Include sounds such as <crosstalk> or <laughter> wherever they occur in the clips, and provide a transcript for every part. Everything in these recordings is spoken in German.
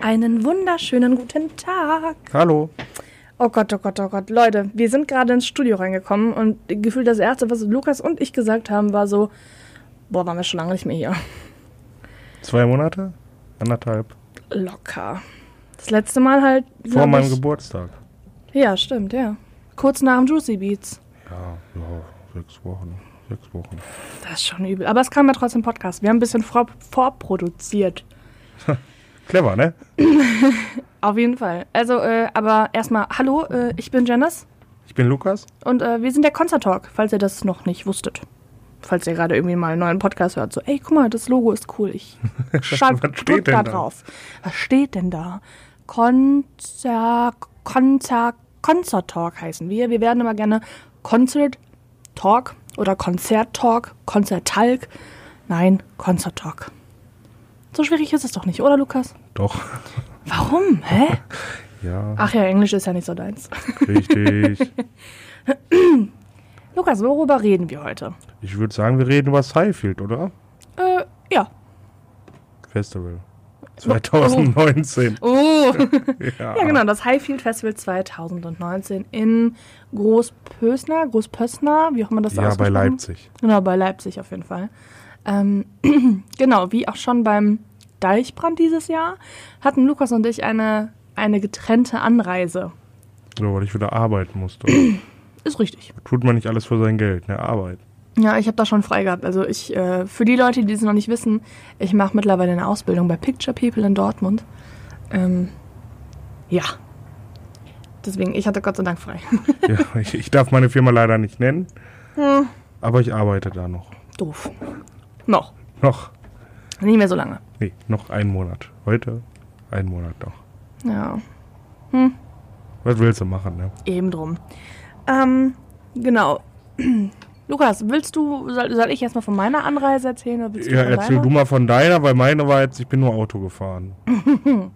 Einen wunderschönen guten Tag. Hallo. Oh Gott, oh Gott, oh Gott. Leute, wir sind gerade ins Studio reingekommen und gefühlt das Erste, was Lukas und ich gesagt haben, war so, boah, waren wir schon lange nicht mehr hier. Zwei Monate? Anderthalb. Locker. Das letzte Mal halt. Vor meinem ich, Geburtstag. Ja, stimmt, ja. Kurz nach dem Juicy Beats. Ja, ja, sechs Wochen. Sechs Wochen. Das ist schon übel. Aber es kam ja trotzdem Podcast. Wir haben ein bisschen vor, vorproduziert. <laughs> Clever, ne? <laughs> Auf jeden Fall. Also, äh, aber erstmal, hallo, äh, ich bin Janice Ich bin Lukas. und äh, wir sind der Concert Talk, falls ihr das noch nicht wusstet. Falls ihr gerade irgendwie mal einen neuen Podcast hört, so, ey, guck mal, das Logo ist cool, ich <laughs> schalt, Was steht drück da? drauf. Was steht denn da? Concert, Concert, Concert Talk heißen wir. Wir werden immer gerne Concert Talk oder Konzert Talk, Konzert Talk. Nein, Concert Talk. So schwierig ist es doch nicht, oder Lukas? Doch. Warum? Hä? <laughs> Ja, Ach ja, Englisch ist ja nicht so deins. richtig. <laughs> Lukas, worüber reden wir heute? Ich würde sagen, wir reden über Seifield, oder? Äh, ja. Festival. 2019. Oh. Ja. <laughs> ja, genau, das Highfield Festival 2019 in Großpösner, Großpösner, wie auch immer das Ja, bei ausgesprochen- Leipzig. Genau, bei Leipzig auf jeden Fall. Ähm, <clears throat> genau, wie auch schon beim Deichbrand dieses Jahr, hatten Lukas und ich eine, eine getrennte Anreise. So, weil ich wieder arbeiten musste. <clears throat> Ist richtig. Tut man nicht alles für sein Geld, ne? Arbeit. Ja, ich habe da schon frei gehabt. Also ich, äh, für die Leute, die es noch nicht wissen, ich mache mittlerweile eine Ausbildung bei Picture People in Dortmund. Ähm, ja. Deswegen, ich hatte Gott sei Dank frei. Ja, <laughs> ich, ich darf meine Firma leider nicht nennen. Hm. Aber ich arbeite da noch. Doof. Noch. Noch. Nicht mehr so lange. Nee, noch einen Monat. Heute ein Monat noch. Ja, Was willst du machen, ne? eben drum. Ähm, genau. <clears throat> Lukas, willst du, soll, soll ich erstmal von meiner Anreise erzählen? Oder willst Ja, von erzähl deiner? du mal von deiner, weil meine war jetzt, ich bin nur Auto gefahren. <laughs>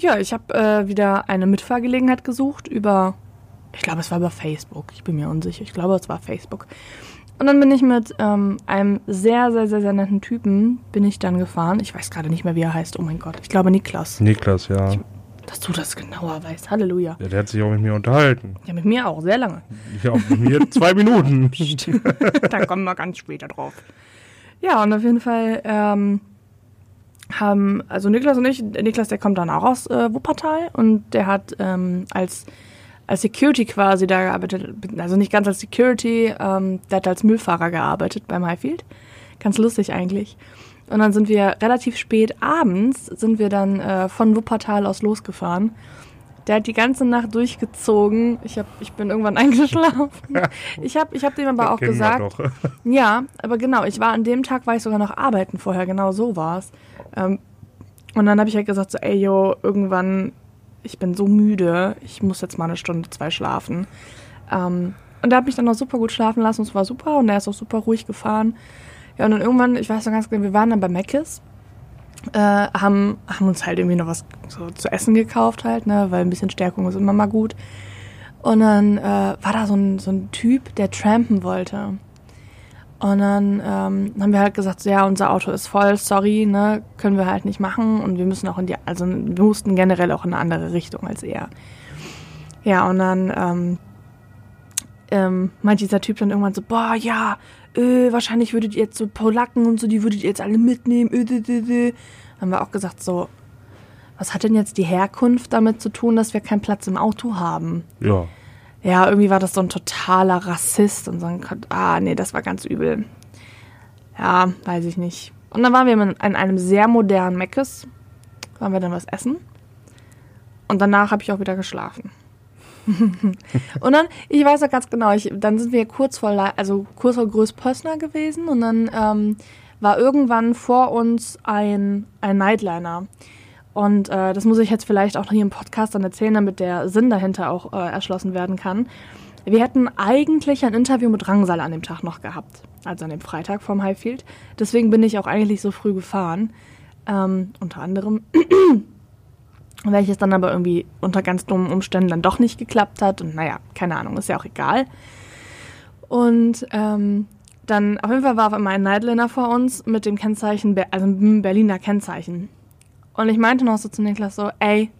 Ja, ich habe äh, wieder eine Mitfahrgelegenheit gesucht über, ich glaube, es war über Facebook. Ich bin mir unsicher. Ich glaube, es war Facebook. Und dann bin ich mit ähm, einem sehr, sehr, sehr, sehr netten Typen bin ich dann gefahren. Ich weiß gerade nicht mehr, wie er heißt. Oh mein Gott. Ich glaube Niklas. Niklas, ja. Dass du das genauer weißt. Halleluja. ja. Der hat sich auch mit mir unterhalten. Ja, mit mir auch. Sehr lange. Ja, mit mir <laughs> zwei Minuten. <laughs> da kommen wir ganz später drauf. Ja, und auf jeden Fall ähm, haben, also Niklas und ich, Niklas, der kommt dann auch aus äh, Wuppertal und der hat ähm, als, als Security quasi da gearbeitet, also nicht ganz als Security, ähm, der hat als Müllfahrer gearbeitet beim Highfield. Ganz lustig eigentlich. Und dann sind wir relativ spät abends, sind wir dann äh, von Wuppertal aus losgefahren. Der hat die ganze Nacht durchgezogen. Ich, hab, ich bin irgendwann <laughs> eingeschlafen. Ich habe ich hab dem aber auch gesagt, <laughs> ja, aber genau, ich war an dem Tag, war ich sogar noch arbeiten vorher, genau so war's. Ähm, und dann habe ich halt gesagt, so, ey, yo, irgendwann, ich bin so müde, ich muss jetzt mal eine Stunde, zwei schlafen. Ähm, und der hat mich dann noch super gut schlafen lassen, es war super und er ist auch super ruhig gefahren. Ja, und dann irgendwann, ich weiß noch ganz genau, wir waren dann bei Mc's, äh, haben, haben uns halt irgendwie noch was so zu essen gekauft halt, ne, weil ein bisschen Stärkung ist immer mal gut. Und dann äh, war da so ein, so ein Typ, der trampen wollte. Und dann ähm, haben wir halt gesagt, so, ja, unser Auto ist voll, sorry, ne, können wir halt nicht machen und wir müssen auch in die, also wir mussten generell auch in eine andere Richtung als er. Ja, und dann ähm, ähm, meint dieser Typ dann irgendwann so, boah, ja, äh, wahrscheinlich würdet ihr jetzt so Polacken und so, die würdet ihr jetzt alle mitnehmen. Äh, dü, dü, dü. Haben wir auch gesagt, so, was hat denn jetzt die Herkunft damit zu tun, dass wir keinen Platz im Auto haben? Ja. Ja, irgendwie war das so ein totaler Rassist und so ein, ah, nee, das war ganz übel. Ja, weiß ich nicht. Und dann waren wir in in einem sehr modernen Meckes, waren wir dann was essen. Und danach habe ich auch wieder geschlafen. <laughs> und dann, ich weiß noch ganz genau, ich, dann sind wir kurz vor, Le- also kurz vor Großpössner gewesen und dann ähm, war irgendwann vor uns ein, ein Nightliner. Und äh, das muss ich jetzt vielleicht auch noch hier im Podcast dann erzählen, damit der Sinn dahinter auch äh, erschlossen werden kann. Wir hätten eigentlich ein Interview mit Drangsal an dem Tag noch gehabt, also an dem Freitag vom Highfield. Deswegen bin ich auch eigentlich so früh gefahren, ähm, unter anderem. <clears throat> Welches dann aber irgendwie unter ganz dummen Umständen dann doch nicht geklappt hat. Und naja, keine Ahnung, ist ja auch egal. Und ähm, dann, auf jeden Fall war auf einmal ein Nightliner vor uns mit dem Kennzeichen, also mit dem Berliner Kennzeichen. Und ich meinte noch so zu Niklas so, ey,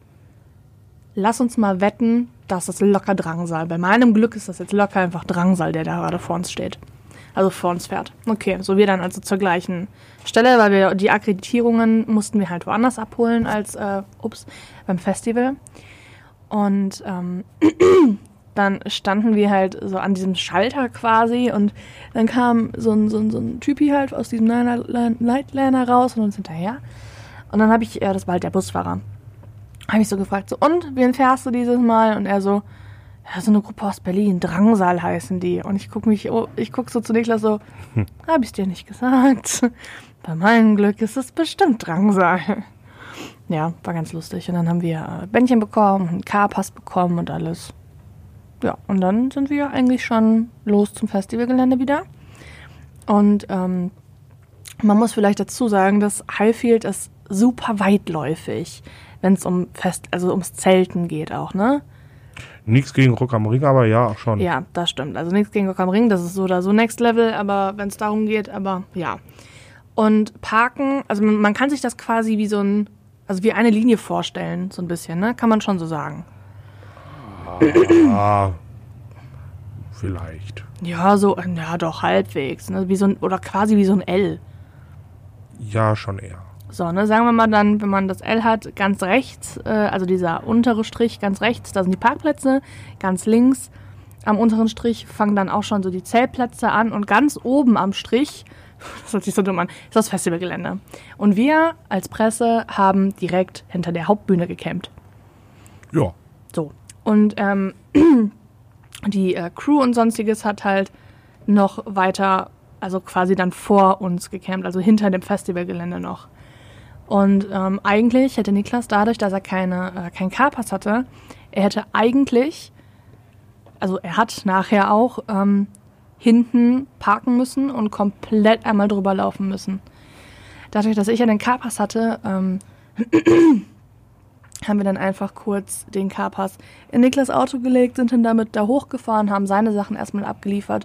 lass uns mal wetten, dass das locker Drangsal. Bei meinem Glück ist das jetzt locker einfach Drangsal, der da gerade vor uns steht. Also vor uns fährt. Okay, so wir dann also zur gleichen Stelle, weil wir die Akkreditierungen mussten wir halt woanders abholen als, äh, ups, beim Festival. Und ähm, <clears throat> dann standen wir halt so an diesem Schalter quasi und dann kam so ein, so ein, so ein Typi halt aus diesem Nightliner raus und uns hinterher. Und dann habe ich, ja, das war halt der Busfahrer, habe ich so gefragt, so, und, wen fährst du dieses Mal? Und er so, ja, so eine Gruppe aus Berlin, Drangsal heißen die. Und ich gucke mich, oh, ich gucke so zu Niklas so, hm. habe ich dir nicht gesagt. <laughs> Bei meinem Glück ist es bestimmt Drangsal. Ja, war ganz lustig. Und dann haben wir äh, Bändchen bekommen, einen Carpass bekommen und alles. Ja, und dann sind wir eigentlich schon los zum Festivalgelände wieder. Und ähm, man muss vielleicht dazu sagen, dass Highfield ist super weitläufig, wenn es um Fest, also ums Zelten geht auch, ne? Nichts gegen Rock am Ring, aber ja, schon. Ja, das stimmt. Also nichts gegen Rock am Ring, das ist so oder so Next Level, aber wenn es darum geht, aber ja. Und Parken, also man, man, kann sich das quasi wie so ein, also wie eine Linie vorstellen, so ein bisschen, ne? Kann man schon so sagen. Ah, vielleicht. Ja, so, ja doch, halbwegs. Ne? Wie so ein, oder quasi wie so ein L. Ja, schon eher. So, ne, sagen wir mal dann, wenn man das L hat, ganz rechts, äh, also dieser untere Strich ganz rechts, da sind die Parkplätze, ganz links am unteren Strich fangen dann auch schon so die Zeltplätze an und ganz oben am Strich, <laughs> das hört sich so dumm an, ist das Festivalgelände. Und wir als Presse haben direkt hinter der Hauptbühne gecampt. Ja. So. Und ähm, <clears throat> die äh, Crew und sonstiges hat halt noch weiter, also quasi dann vor uns gecampt, also hinter dem Festivalgelände noch. Und ähm, eigentlich hätte Niklas dadurch, dass er keine, äh, keinen Carpass hatte, er hätte eigentlich, also er hat nachher auch ähm, hinten parken müssen und komplett einmal drüber laufen müssen. Dadurch, dass ich ja den Carpass hatte, ähm, <clears throat> haben wir dann einfach kurz den Carpass in Niklas Auto gelegt, sind dann damit da hochgefahren, haben seine Sachen erstmal abgeliefert.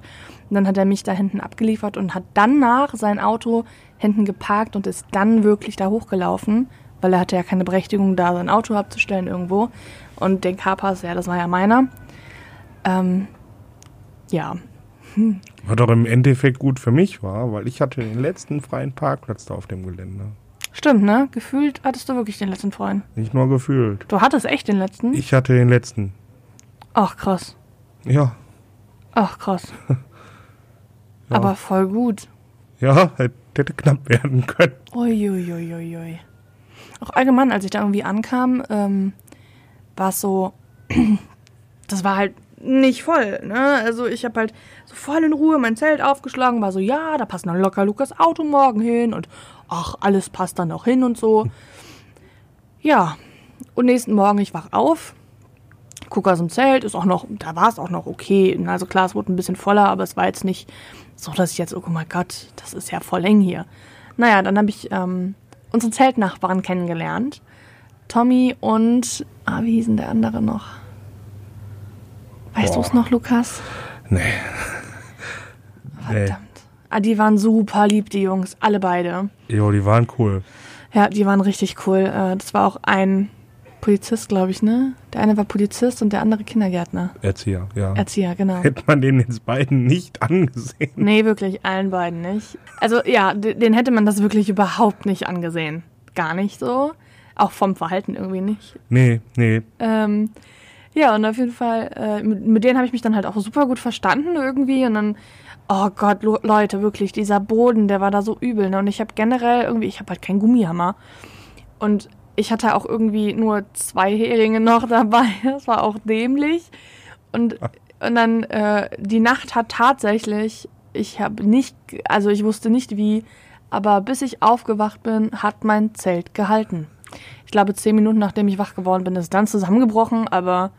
Und dann hat er mich da hinten abgeliefert und hat danach sein Auto hinten geparkt und ist dann wirklich da hochgelaufen, weil er hatte ja keine Berechtigung, da sein Auto abzustellen irgendwo. Und den Carpass, ja, das war ja meiner. Ähm, ja. Hm. <laughs> Was doch im Endeffekt gut für mich war, weil ich hatte den letzten freien Parkplatz da auf dem Gelände. Stimmt, ne? Gefühlt hattest du wirklich den letzten Freund. Nicht nur gefühlt. Du hattest echt den letzten? Ich hatte den letzten. Ach, krass. Ja. Ach, krass. <laughs> ja. Aber voll gut. Ja, hätte knapp werden können. Uiuiuiui. Ui, ui. Auch allgemein, als ich da irgendwie ankam, ähm, war es so, <clears throat> das war halt nicht voll, ne? Also ich habe halt so voll in Ruhe mein Zelt aufgeschlagen, war so, ja, da passt noch locker Lukas Auto morgen hin und ach, alles passt dann noch hin und so. Ja, und nächsten Morgen, ich wach auf, gucke aus dem Zelt, ist auch noch, da war es auch noch okay. Also klar, es wurde ein bisschen voller, aber es war jetzt nicht so, dass ich jetzt, oh mein Gott, das ist ja voll eng hier. Naja, dann habe ich ähm, unsere Zeltnachbarn kennengelernt. Tommy und, ah, wie hieß denn der andere noch? Weißt du es noch, Lukas? Nee. <laughs> Verdammt. Nee. Ah, die waren super lieb, die Jungs, alle beide. Jo, die waren cool. Ja, die waren richtig cool. Äh, das war auch ein Polizist, glaube ich, ne? Der eine war Polizist und der andere Kindergärtner. Erzieher, ja. Erzieher, genau. Hätte man den jetzt beiden nicht angesehen. Nee, wirklich, allen beiden nicht. Also ja, den hätte man das wirklich überhaupt nicht angesehen. Gar nicht so. Auch vom Verhalten irgendwie nicht. Nee, nee. Ähm, ja, und auf jeden Fall, äh, mit, mit denen habe ich mich dann halt auch super gut verstanden irgendwie. Und dann Oh Gott, Leute, wirklich, dieser Boden, der war da so übel. Ne? Und ich habe generell irgendwie, ich habe halt keinen Gummihammer. Und ich hatte auch irgendwie nur zwei Heringe noch <laughs> dabei. Das war auch dämlich. Und, und dann, äh, die Nacht hat tatsächlich, ich habe nicht, also ich wusste nicht wie, aber bis ich aufgewacht bin, hat mein Zelt gehalten. Ich glaube, zehn Minuten nachdem ich wach geworden bin, ist es dann zusammengebrochen, aber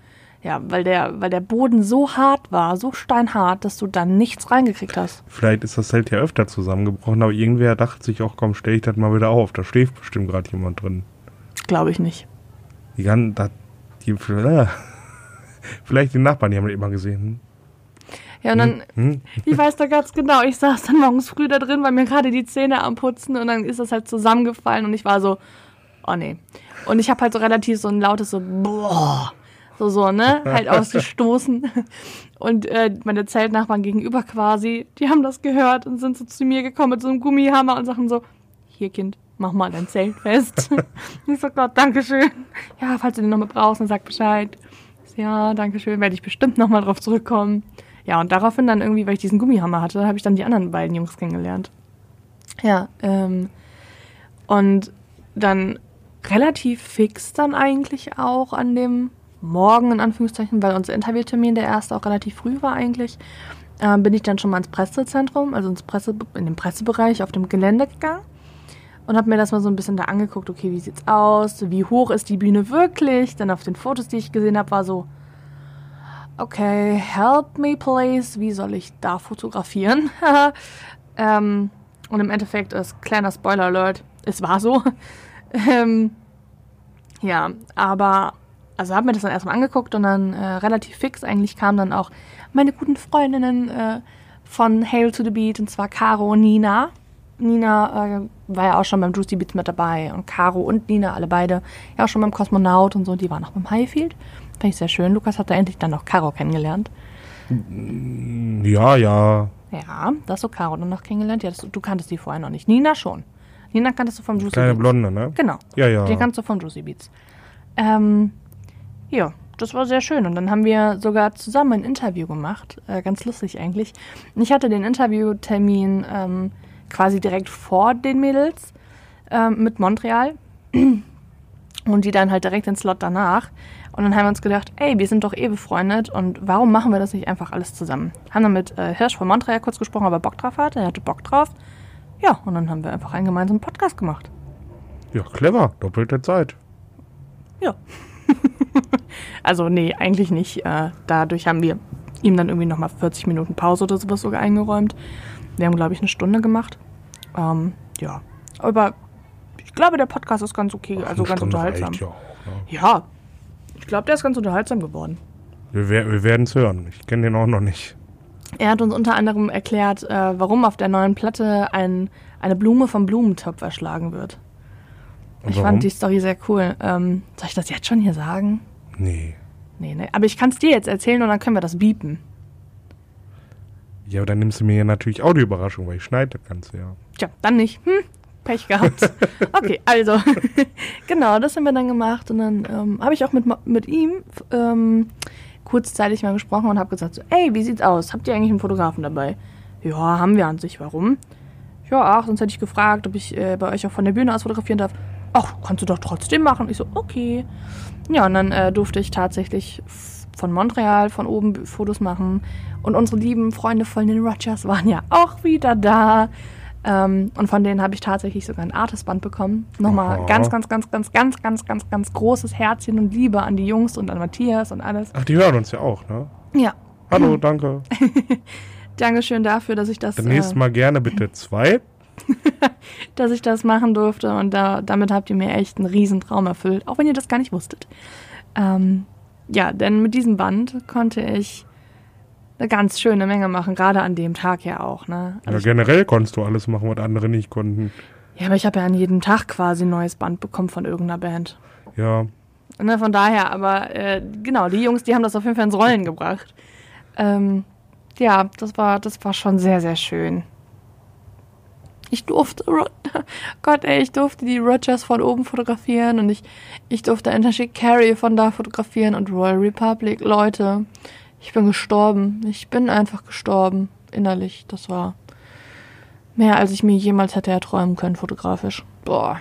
ja, weil der, weil der Boden so hart war, so steinhart, dass du dann nichts reingekriegt hast. Vielleicht ist das Zelt ja öfter zusammengebrochen, aber irgendwer dachte sich auch, komm, stell ich das mal wieder auf. Da schläft bestimmt gerade jemand drin. Glaube ich nicht. Die ganzen, die, <laughs> vielleicht die Nachbarn, die haben das immer gesehen. Ja, und dann, hm? hm? ich weiß da ganz genau, ich saß dann morgens früh da drin, weil mir gerade die Zähne am Putzen und dann ist das halt zusammengefallen und ich war so, Oh nee. Und ich habe halt so relativ so ein lautes so boah, so so, ne, halt <laughs> ausgestoßen. Und äh, meine Zeltnachbarn gegenüber quasi, die haben das gehört und sind so zu mir gekommen mit so einem Gummihammer und sagen so, hier Kind, mach mal dein Zelt fest. <laughs> ich so, Gott, Dankeschön. Ja, falls du den nochmal brauchst, dann sag Bescheid. So, ja, Dankeschön, werde ich bestimmt nochmal drauf zurückkommen. Ja, und daraufhin dann irgendwie, weil ich diesen Gummihammer hatte, habe ich dann die anderen beiden Jungs kennengelernt. Ja, ähm, und dann relativ fix dann eigentlich auch an dem Morgen, in Anführungszeichen, weil unser Interviewtermin, der erste, auch relativ früh war eigentlich, äh, bin ich dann schon mal ins Pressezentrum, also ins Presse, in den Pressebereich auf dem Gelände gegangen und habe mir das mal so ein bisschen da angeguckt, okay, wie sieht's aus, wie hoch ist die Bühne wirklich, dann auf den Fotos, die ich gesehen habe, war so, okay, help me please, wie soll ich da fotografieren? <laughs> ähm, und im Endeffekt ist kleiner Spoiler Alert, es war so. <laughs> ähm, ja, aber also habe mir das dann erstmal angeguckt und dann äh, relativ fix eigentlich kamen dann auch meine guten Freundinnen äh, von Hail to the Beat und zwar Caro und Nina. Nina äh, war ja auch schon beim Juicy Beats mit dabei und Caro und Nina, alle beide, ja auch schon beim Kosmonaut und so, die waren auch beim Highfield. Fand ich sehr schön. Lukas hat da endlich dann noch Caro kennengelernt. Ja, ja. Ja, da hast du Caro dann noch kennengelernt. Ja, das, du kanntest die vorher noch nicht. Nina schon. Nina kanntest du vom Juicy Kleine Beats. Blonde, ne? Genau. Ja, ja. Den kannst du vom Juicy Beats. Ähm, ja, das war sehr schön. Und dann haben wir sogar zusammen ein Interview gemacht. Äh, ganz lustig eigentlich. Ich hatte den Interviewtermin ähm, quasi direkt vor den Mädels ähm, mit Montreal. <clears throat> Und die dann halt direkt den Slot danach. Und dann haben wir uns gedacht, ey, wir sind doch eh befreundet und warum machen wir das nicht einfach alles zusammen? Haben dann mit äh, Hirsch von Montreal kurz gesprochen, ob er Bock drauf hatte. Er hatte Bock drauf. Ja, und dann haben wir einfach einen gemeinsamen Podcast gemacht. Ja, clever. Doppelte Zeit. Ja. <laughs> also, nee, eigentlich nicht. Äh, dadurch haben wir ihm dann irgendwie nochmal 40 Minuten Pause oder sowas sogar eingeräumt. Wir haben, glaube ich, eine Stunde gemacht. Ähm, ja. Aber ich glaube, der Podcast ist ganz okay, also Eine ganz Stunde unterhaltsam. ja auch, ne? Ja. Ich glaube, der ist ganz unterhaltsam geworden. Wir, wir werden es hören. Ich kenne den auch noch nicht. Er hat uns unter anderem erklärt, äh, warum auf der neuen Platte ein, eine Blume vom Blumentopf erschlagen wird. Und ich warum? fand die Story sehr cool. Ähm, soll ich das jetzt schon hier sagen? Nee. Nee, nee. Aber ich kann es dir jetzt erzählen und dann können wir das biepen. Ja, aber dann nimmst du mir ja natürlich Audioüberraschung, weil ich schneide das Ganze ja. Tja, dann nicht. Hm, Pech gehabt. <laughs> Okay, also, <laughs> genau, das haben wir dann gemacht und dann ähm, habe ich auch mit, mit ihm ähm, kurzzeitig mal gesprochen und habe gesagt so, ey, wie sieht's aus? Habt ihr eigentlich einen Fotografen dabei? Ja, haben wir an sich. Warum? Ja, ach, sonst hätte ich gefragt, ob ich äh, bei euch auch von der Bühne aus fotografieren darf. Ach, kannst du doch trotzdem machen. Ich so, okay. Ja, und dann äh, durfte ich tatsächlich von Montreal, von oben Fotos machen. Und unsere lieben Freunde von den Rogers waren ja auch wieder da. Ähm, und von denen habe ich tatsächlich sogar ein Artistband bekommen. Nochmal Aha. ganz, ganz, ganz, ganz, ganz, ganz, ganz, ganz großes Herzchen und Liebe an die Jungs und an Matthias und alles. Ach, die hören uns ja auch, ne? Ja, Hallo, <laughs> danke. Dankeschön dafür, dass ich das, nächstes äh, Mal gerne bitte zwei. <laughs> dass ich das machen durfte. Und da, damit habt ihr mir echt einen riesen Traum erfüllt, auch wenn ihr das gar nicht wusstet. Ähm, ja, denn mit diesem Band konnte ich eine ganz schöne Menge machen, gerade an dem Tag ja auch. Ne? Ja, Also ich, generell konntest du alles machen, was andere nicht konnten. ja, aber ich habe ja an jedem Tag quasi ein neues Band bekommen von irgendeiner Band. Ja, Ne, von daher, aber äh, genau, die Jungs, die haben das auf jeden Fall ins Rollen gebracht. Ähm, ja, das war, das war schon sehr, sehr schön. Ich durfte, <laughs> Gott ey, ich durfte die Rogers von oben fotografieren und ich, ich durfte Enter Carey von da fotografieren und Royal Republic. Leute, ich bin gestorben. Ich bin einfach gestorben, innerlich. Das war mehr, als ich mir jemals hätte erträumen können, fotografisch. Boah,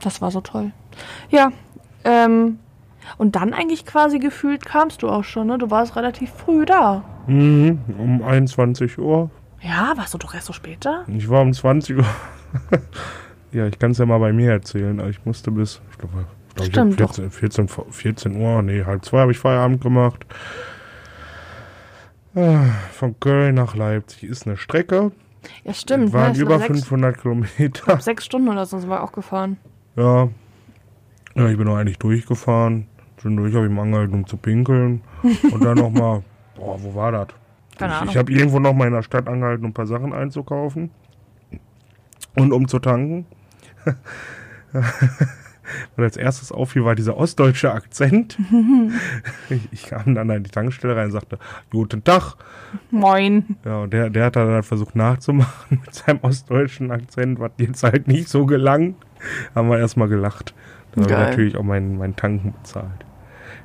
das war so toll. Ja, ähm, und dann eigentlich quasi gefühlt kamst du auch schon, ne? Du warst relativ früh da. mhm. um 21 Uhr. Ja, warst du doch erst so später? Ich war um 20 Uhr. <laughs> ja, ich kann es ja mal bei mir erzählen. Ich musste bis, ich glaube, ich glaub, ich hab Stimmt, doch. 14, 14, 14 Uhr, nee, halb zwei habe ich Feierabend gemacht. Ah, Von Köln nach Leipzig ist eine Strecke. Ja, stimmt. Es waren ne? Über sechs, 500 Kilometer. sechs Stunden oder so sind wir auch gefahren. Ja. ja, ich bin auch eigentlich durchgefahren. Zwischendurch habe ich mal angehalten, um zu pinkeln. <laughs> Und dann nochmal, boah, wo war das? Keine ich Ahnung. ich habe irgendwo nochmal in der Stadt angehalten, um ein paar Sachen einzukaufen. Und um zu tanken. <laughs> Und als erstes auffiel, war dieser ostdeutsche Akzent. <laughs> ich, ich kam dann an die Tankstelle rein und sagte, Guten Tag. Moin. Ja, und der, der hat dann halt versucht nachzumachen <laughs> mit seinem ostdeutschen Akzent, was jetzt halt nicht so gelang. Haben wir erstmal gelacht. Da habe ich natürlich auch meinen, meinen Tanken bezahlt.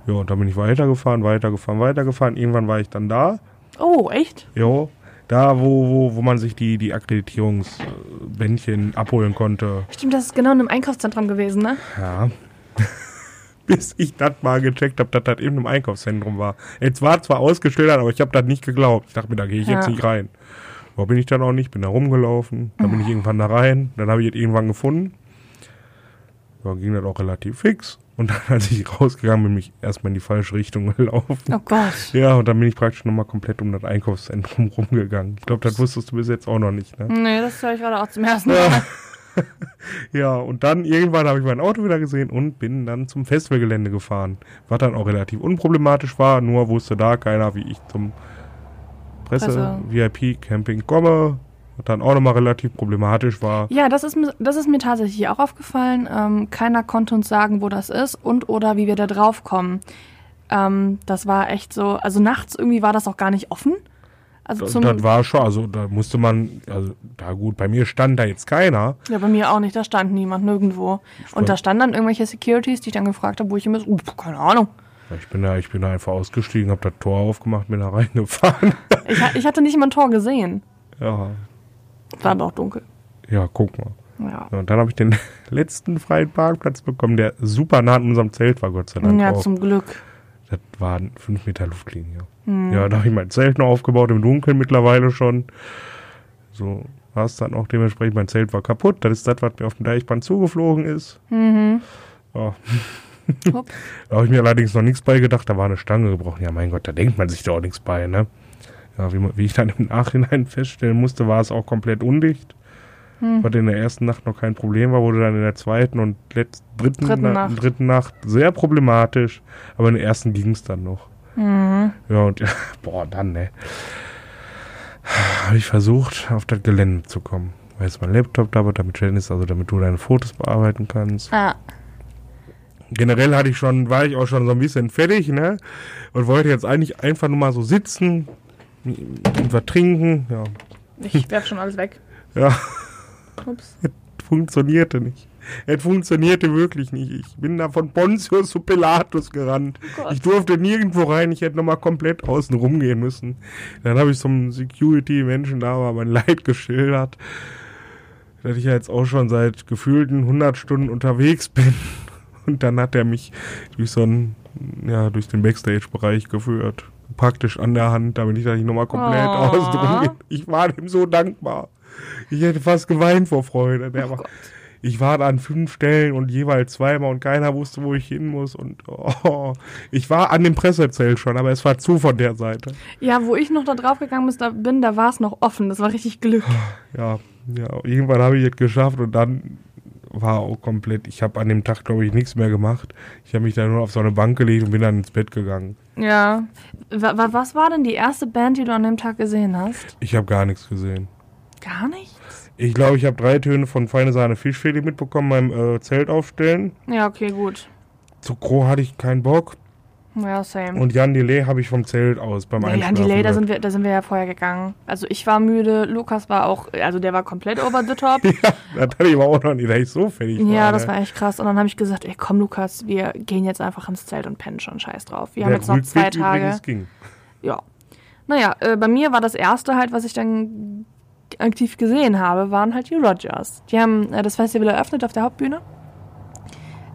Ja, und dann bin ich weitergefahren, weitergefahren, weitergefahren. Irgendwann war ich dann da. Oh, echt? Jo, da, wo, wo, wo man sich die, die Akkreditierungsbändchen abholen konnte. Stimmt, das ist genau in einem Einkaufszentrum gewesen, ne? Ja. <laughs> Bis ich das mal gecheckt habe, dass das eben im Einkaufszentrum war. Jetzt war zwar ausgeschildert, aber ich habe das nicht geglaubt. Ich dachte mir, da gehe ich jetzt Ja. nicht rein. Aber bin ich dann auch nicht, bin da rumgelaufen, dann bin ich irgendwann da rein, dann habe ich es irgendwann gefunden. Ja, ging das auch relativ fix. Und dann, <laughs> als ich rausgegangen bin, bin ich erstmal in die falsche Richtung <laughs> gelaufen. Oh Gott. Ja, und dann bin ich praktisch nochmal komplett um das Einkaufszentrum <laughs> rumgegangen. Ich glaube, das wusstest du bis jetzt auch noch nicht, ne? Nee, das höre ich gerade auch zum ersten Mal. Ja. ja, und dann irgendwann habe ich mein Auto wieder gesehen und bin dann zum Festivalgelände gefahren. Was dann auch relativ unproblematisch war, nur wusste da keiner, wie ich zum Presse. Presse-VIP-Camping komme. Was dann auch nochmal relativ problematisch war. Ja, das ist, mir, das ist mir tatsächlich auch aufgefallen. Ähm, keiner konnte uns sagen, wo das ist und oder wie wir da drauf kommen. Ähm, das war echt so, also nachts irgendwie war das auch gar nicht offen. Also Das, zum, das war schon, also da musste man, also da gut, bei mir stand da jetzt keiner. ja, bei mir auch nicht, da stand niemand nirgendwo. Und da standen dann irgendwelche Securities, die ich dann gefragt habe, wo ich hin muss. Uh, keine Ahnung. Ich bin da, ich bin da einfach ausgestiegen, habe das Tor aufgemacht, bin da <laughs> reingefahren. Ich, ich hatte nicht mal ein Tor gesehen. ja, War aber auch dunkel. ja, guck mal. Ja, Ja, und dann habe ich den <laughs> letzten freien Parkplatz bekommen, der super nah an unserem Zelt war, Gott sei Dank. ja auch. zum Glück. Das waren fünf Meter Luftlinie. Ja, da habe ich mein Zelt noch aufgebaut, im Dunkeln mittlerweile schon. So war es dann auch dementsprechend. Mein Zelt war kaputt. Das ist das, was mir auf dem Deichband zugeflogen ist. Ja. Hup. <laughs> Da habe ich mir allerdings noch nichts bei gedacht. Da war eine Stange gebrochen. Ja, mein Gott, da denkt man sich doch auch nichts bei, ne? Ja, wie, wie ich dann im Nachhinein <laughs> feststellen musste, war es auch komplett undicht. Was in der ersten Nacht noch kein Problem war, wurde dann in der zweiten und letzten, dritten, Dritten Na- Nacht. dritten Nacht sehr problematisch. Aber in der ersten ging es dann noch. Mhm. Ja, und ja, <laughs> boah, dann, ne? Habe ich versucht, auf das Gelände zu kommen. Weil jetzt mein Laptop da war, damit ist, also damit du deine Fotos bearbeiten kannst. Ah, Generell hatte ich schon, war ich auch schon so ein bisschen fertig, ne? Und wollte jetzt eigentlich einfach nur mal so sitzen und was trinken. Ja, ich werf schon alles weg. <laughs> ja, Ups. funktionierte nicht. Es funktionierte wirklich nicht. Ich bin da von Pontius zu Pilatus gerannt. Gott. Ich durfte nirgendwo rein. Ich hätte nochmal komplett außen rumgehen müssen. Dann habe ich zum Security-Menschen da mal mein Leid geschildert. Dass ich ja jetzt auch schon seit gefühlten 100 Stunden unterwegs bin. Und dann hat er mich durch so einen, ja, durch den Backstage-Bereich geführt. Praktisch an der Hand, damit ich da nicht nochmal komplett Oh. rumgehe. Ich war dem so dankbar. Ich hätte fast geweint vor Freude. Der Gott. ich war an fünf Stellen und jeweils zweimal und keiner wusste, wo ich hin muss. Und oh, ich war an dem Pressezelt schon, aber es war zu von der Seite. Ja, wo ich noch da drauf gegangen bin, da, bin, da war es noch offen. Das war richtig Glück. Ja, ja irgendwann habe ich es geschafft und dann war auch komplett, ich habe an dem Tag, glaube ich, nichts mehr gemacht. Ich habe mich da nur auf so eine Bank gelegt und bin dann ins Bett gegangen. Ja. Wa wa was war denn die erste Band, die du an dem Tag gesehen hast? Ich habe gar nichts gesehen. Gar nichts? Ich glaube, ich habe drei Töne von Feine Sahne Fischfilet mitbekommen beim äh, Zelt aufstellen. Ja, okay, gut. Zu Gro hatte ich keinen Bock. Ja, same. Und Jan Delay habe ich vom Zelt aus beim ja, Einschlafen. Delay, da sind, wir, da sind wir ja vorher gegangen. Also ich war müde, Lukas war auch, also der war komplett over the top. <laughs> Ja, das hatte ich aber auch noch nicht, da ich so fertig war. Ja, das war echt krass. Und dann habe ich gesagt, ey, komm Lukas, wir gehen jetzt einfach ins Zelt und pennen schon, scheiß drauf. Wir haben Der jetzt noch zwei Tage. ging. Ja. Naja, äh, bei mir war das erste halt, was ich dann aktiv gesehen habe, waren halt die Rogers. Die haben äh, das Festival eröffnet auf der Hauptbühne.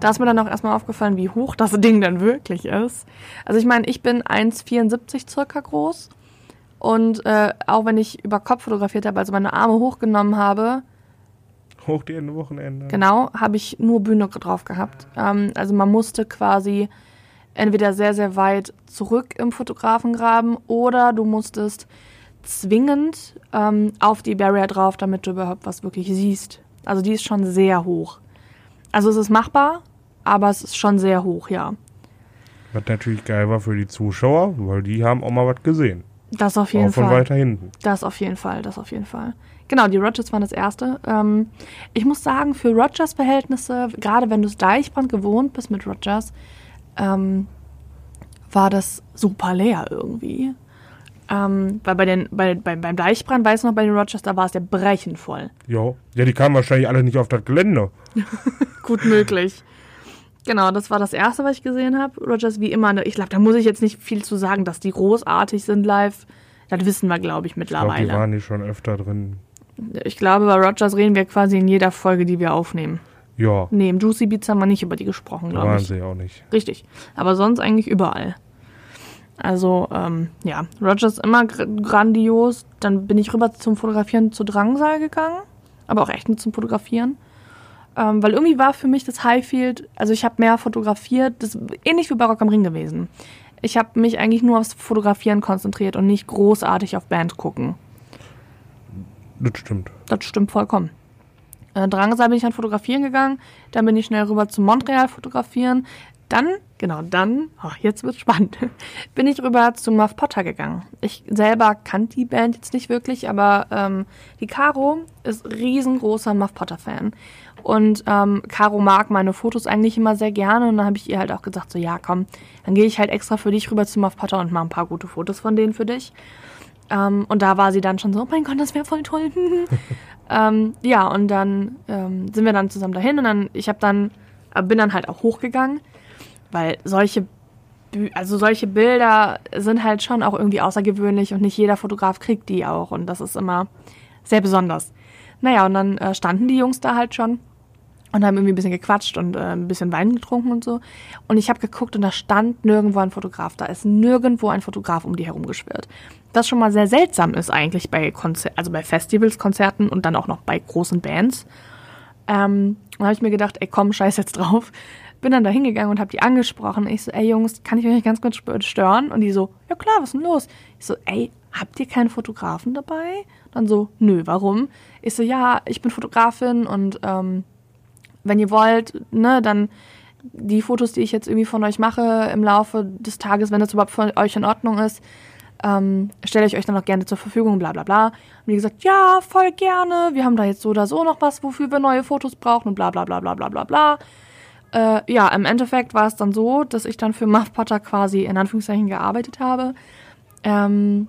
Da ist mir dann auch erstmal aufgefallen, wie hoch das Ding dann wirklich ist. Also ich meine, ich bin 1,74 circa groß. Und äh, auch wenn ich über Kopf fotografiert habe, also meine Arme hochgenommen habe, Hoch die Ende Wochenende. Genau, habe ich nur Bühne drauf gehabt. Ähm, also man musste quasi entweder sehr, sehr weit zurück im Fotografengraben oder du musstest zwingend ähm, auf die Barrier drauf, damit du überhaupt was wirklich siehst. Also die ist schon sehr hoch. Also es ist machbar, aber es ist schon sehr hoch, ja. Was natürlich geil war für die Zuschauer, weil die haben auch mal was gesehen. Das auf jeden Auch von Fall. weiter hinten. Das auf jeden Fall, das auf jeden Fall. Genau, die Rogers waren das erste. Ähm, ich muss sagen, für Rogers Verhältnisse, gerade wenn du es Deichbrand gewohnt bist mit Rogers, ähm, war das super leer irgendwie. Ähm, weil bei den, bei, bei, beim Deichbrand, weiß noch, bei den Rogers, da war es ja brechend voll. Ja. Ja, die kamen wahrscheinlich alle nicht auf das Gelände. <laughs> Gut möglich. Genau, das war das erste, was ich gesehen habe. Rogers wie immer. ne, Ich glaube, da muss ich jetzt nicht viel zu sagen, dass die großartig sind live. Das wissen wir, glaube ich, Ich glaube, die mittlerweile. waren die schon öfter drin. Ich glaube, bei Rogers reden wir quasi in jeder Folge, die wir aufnehmen. Ja, Nee, im Juicy Beats haben wir nicht über die gesprochen, glaube waren ich. sie auch nicht. Richtig. Aber sonst eigentlich überall. Also, ähm, ja, Rogers immer gr grandios. Dann bin ich rüber zum Fotografieren zu Drangsal gegangen. Aber auch echt nur zum Fotografieren. Ähm, weil irgendwie war für mich das Highfield, also ich habe mehr fotografiert, das ist ähnlich wie bei Rock am Ring gewesen. Ich habe mich eigentlich nur aufs Fotografieren konzentriert und nicht großartig auf Band gucken. Das stimmt. Das stimmt vollkommen. Äh, Drangsal bin ich dann fotografieren gegangen, dann bin ich schnell rüber zu Montreal fotografieren. Dann, genau, dann, oh, jetzt wird's spannend, <laughs> bin ich rüber zu Muff Potter gegangen. Ich selber kannte die Band jetzt nicht wirklich, aber ähm, die Caro ist riesengroßer Muff Potter-Fan. Und ähm, Caro mag meine Fotos eigentlich immer sehr gerne und dann habe ich ihr halt auch gesagt, so ja komm, dann gehe ich halt extra für dich rüber zu Muff Potter und mache ein paar gute Fotos von denen für dich. Ähm, und da war sie dann schon so, oh mein Gott, das wäre voll toll. <laughs> ähm, ja, und dann ähm, sind wir dann zusammen dahin und dann, ich dann, äh, bin dann halt auch hochgegangen, weil solche, also solche Bilder sind halt schon auch irgendwie außergewöhnlich und nicht jeder Fotograf kriegt die auch und das ist immer sehr besonders. Naja, und dann äh, standen die Jungs da halt schon und haben irgendwie ein bisschen gequatscht und äh, ein bisschen Wein getrunken und so. Und ich habe geguckt und da stand nirgendwo ein Fotograf. Da ist nirgendwo ein Fotograf um die herum geschwirrt. Was schon mal sehr seltsam ist eigentlich bei Konzer also bei Festivals, Konzerten und dann auch noch bei großen Bands. Ähm, dann habe ich mir gedacht, ey komm, scheiß jetzt drauf. Bin dann da hingegangen und habe die angesprochen. Ich so, ey Jungs, kann ich euch ganz kurz stören? Und die so, ja klar, was ist denn los? Ich so, ey, habt ihr keinen Fotografen dabei? Dann so, nö, warum? Ich so, ja, ich bin Fotografin und ähm, wenn ihr wollt, ne, dann die Fotos, die ich jetzt irgendwie von euch mache im Laufe des Tages, wenn das überhaupt für euch in Ordnung ist, ähm, stelle ich euch dann auch gerne zur Verfügung, bla bla bla. Und die gesagt, ja, voll gerne, wir haben da jetzt so oder so noch was, wofür wir neue Fotos brauchen und bla bla bla bla bla bla bla. Äh, ja, im Endeffekt war es dann so, dass ich dann für Muff Potter quasi in Anführungszeichen gearbeitet habe. Ähm,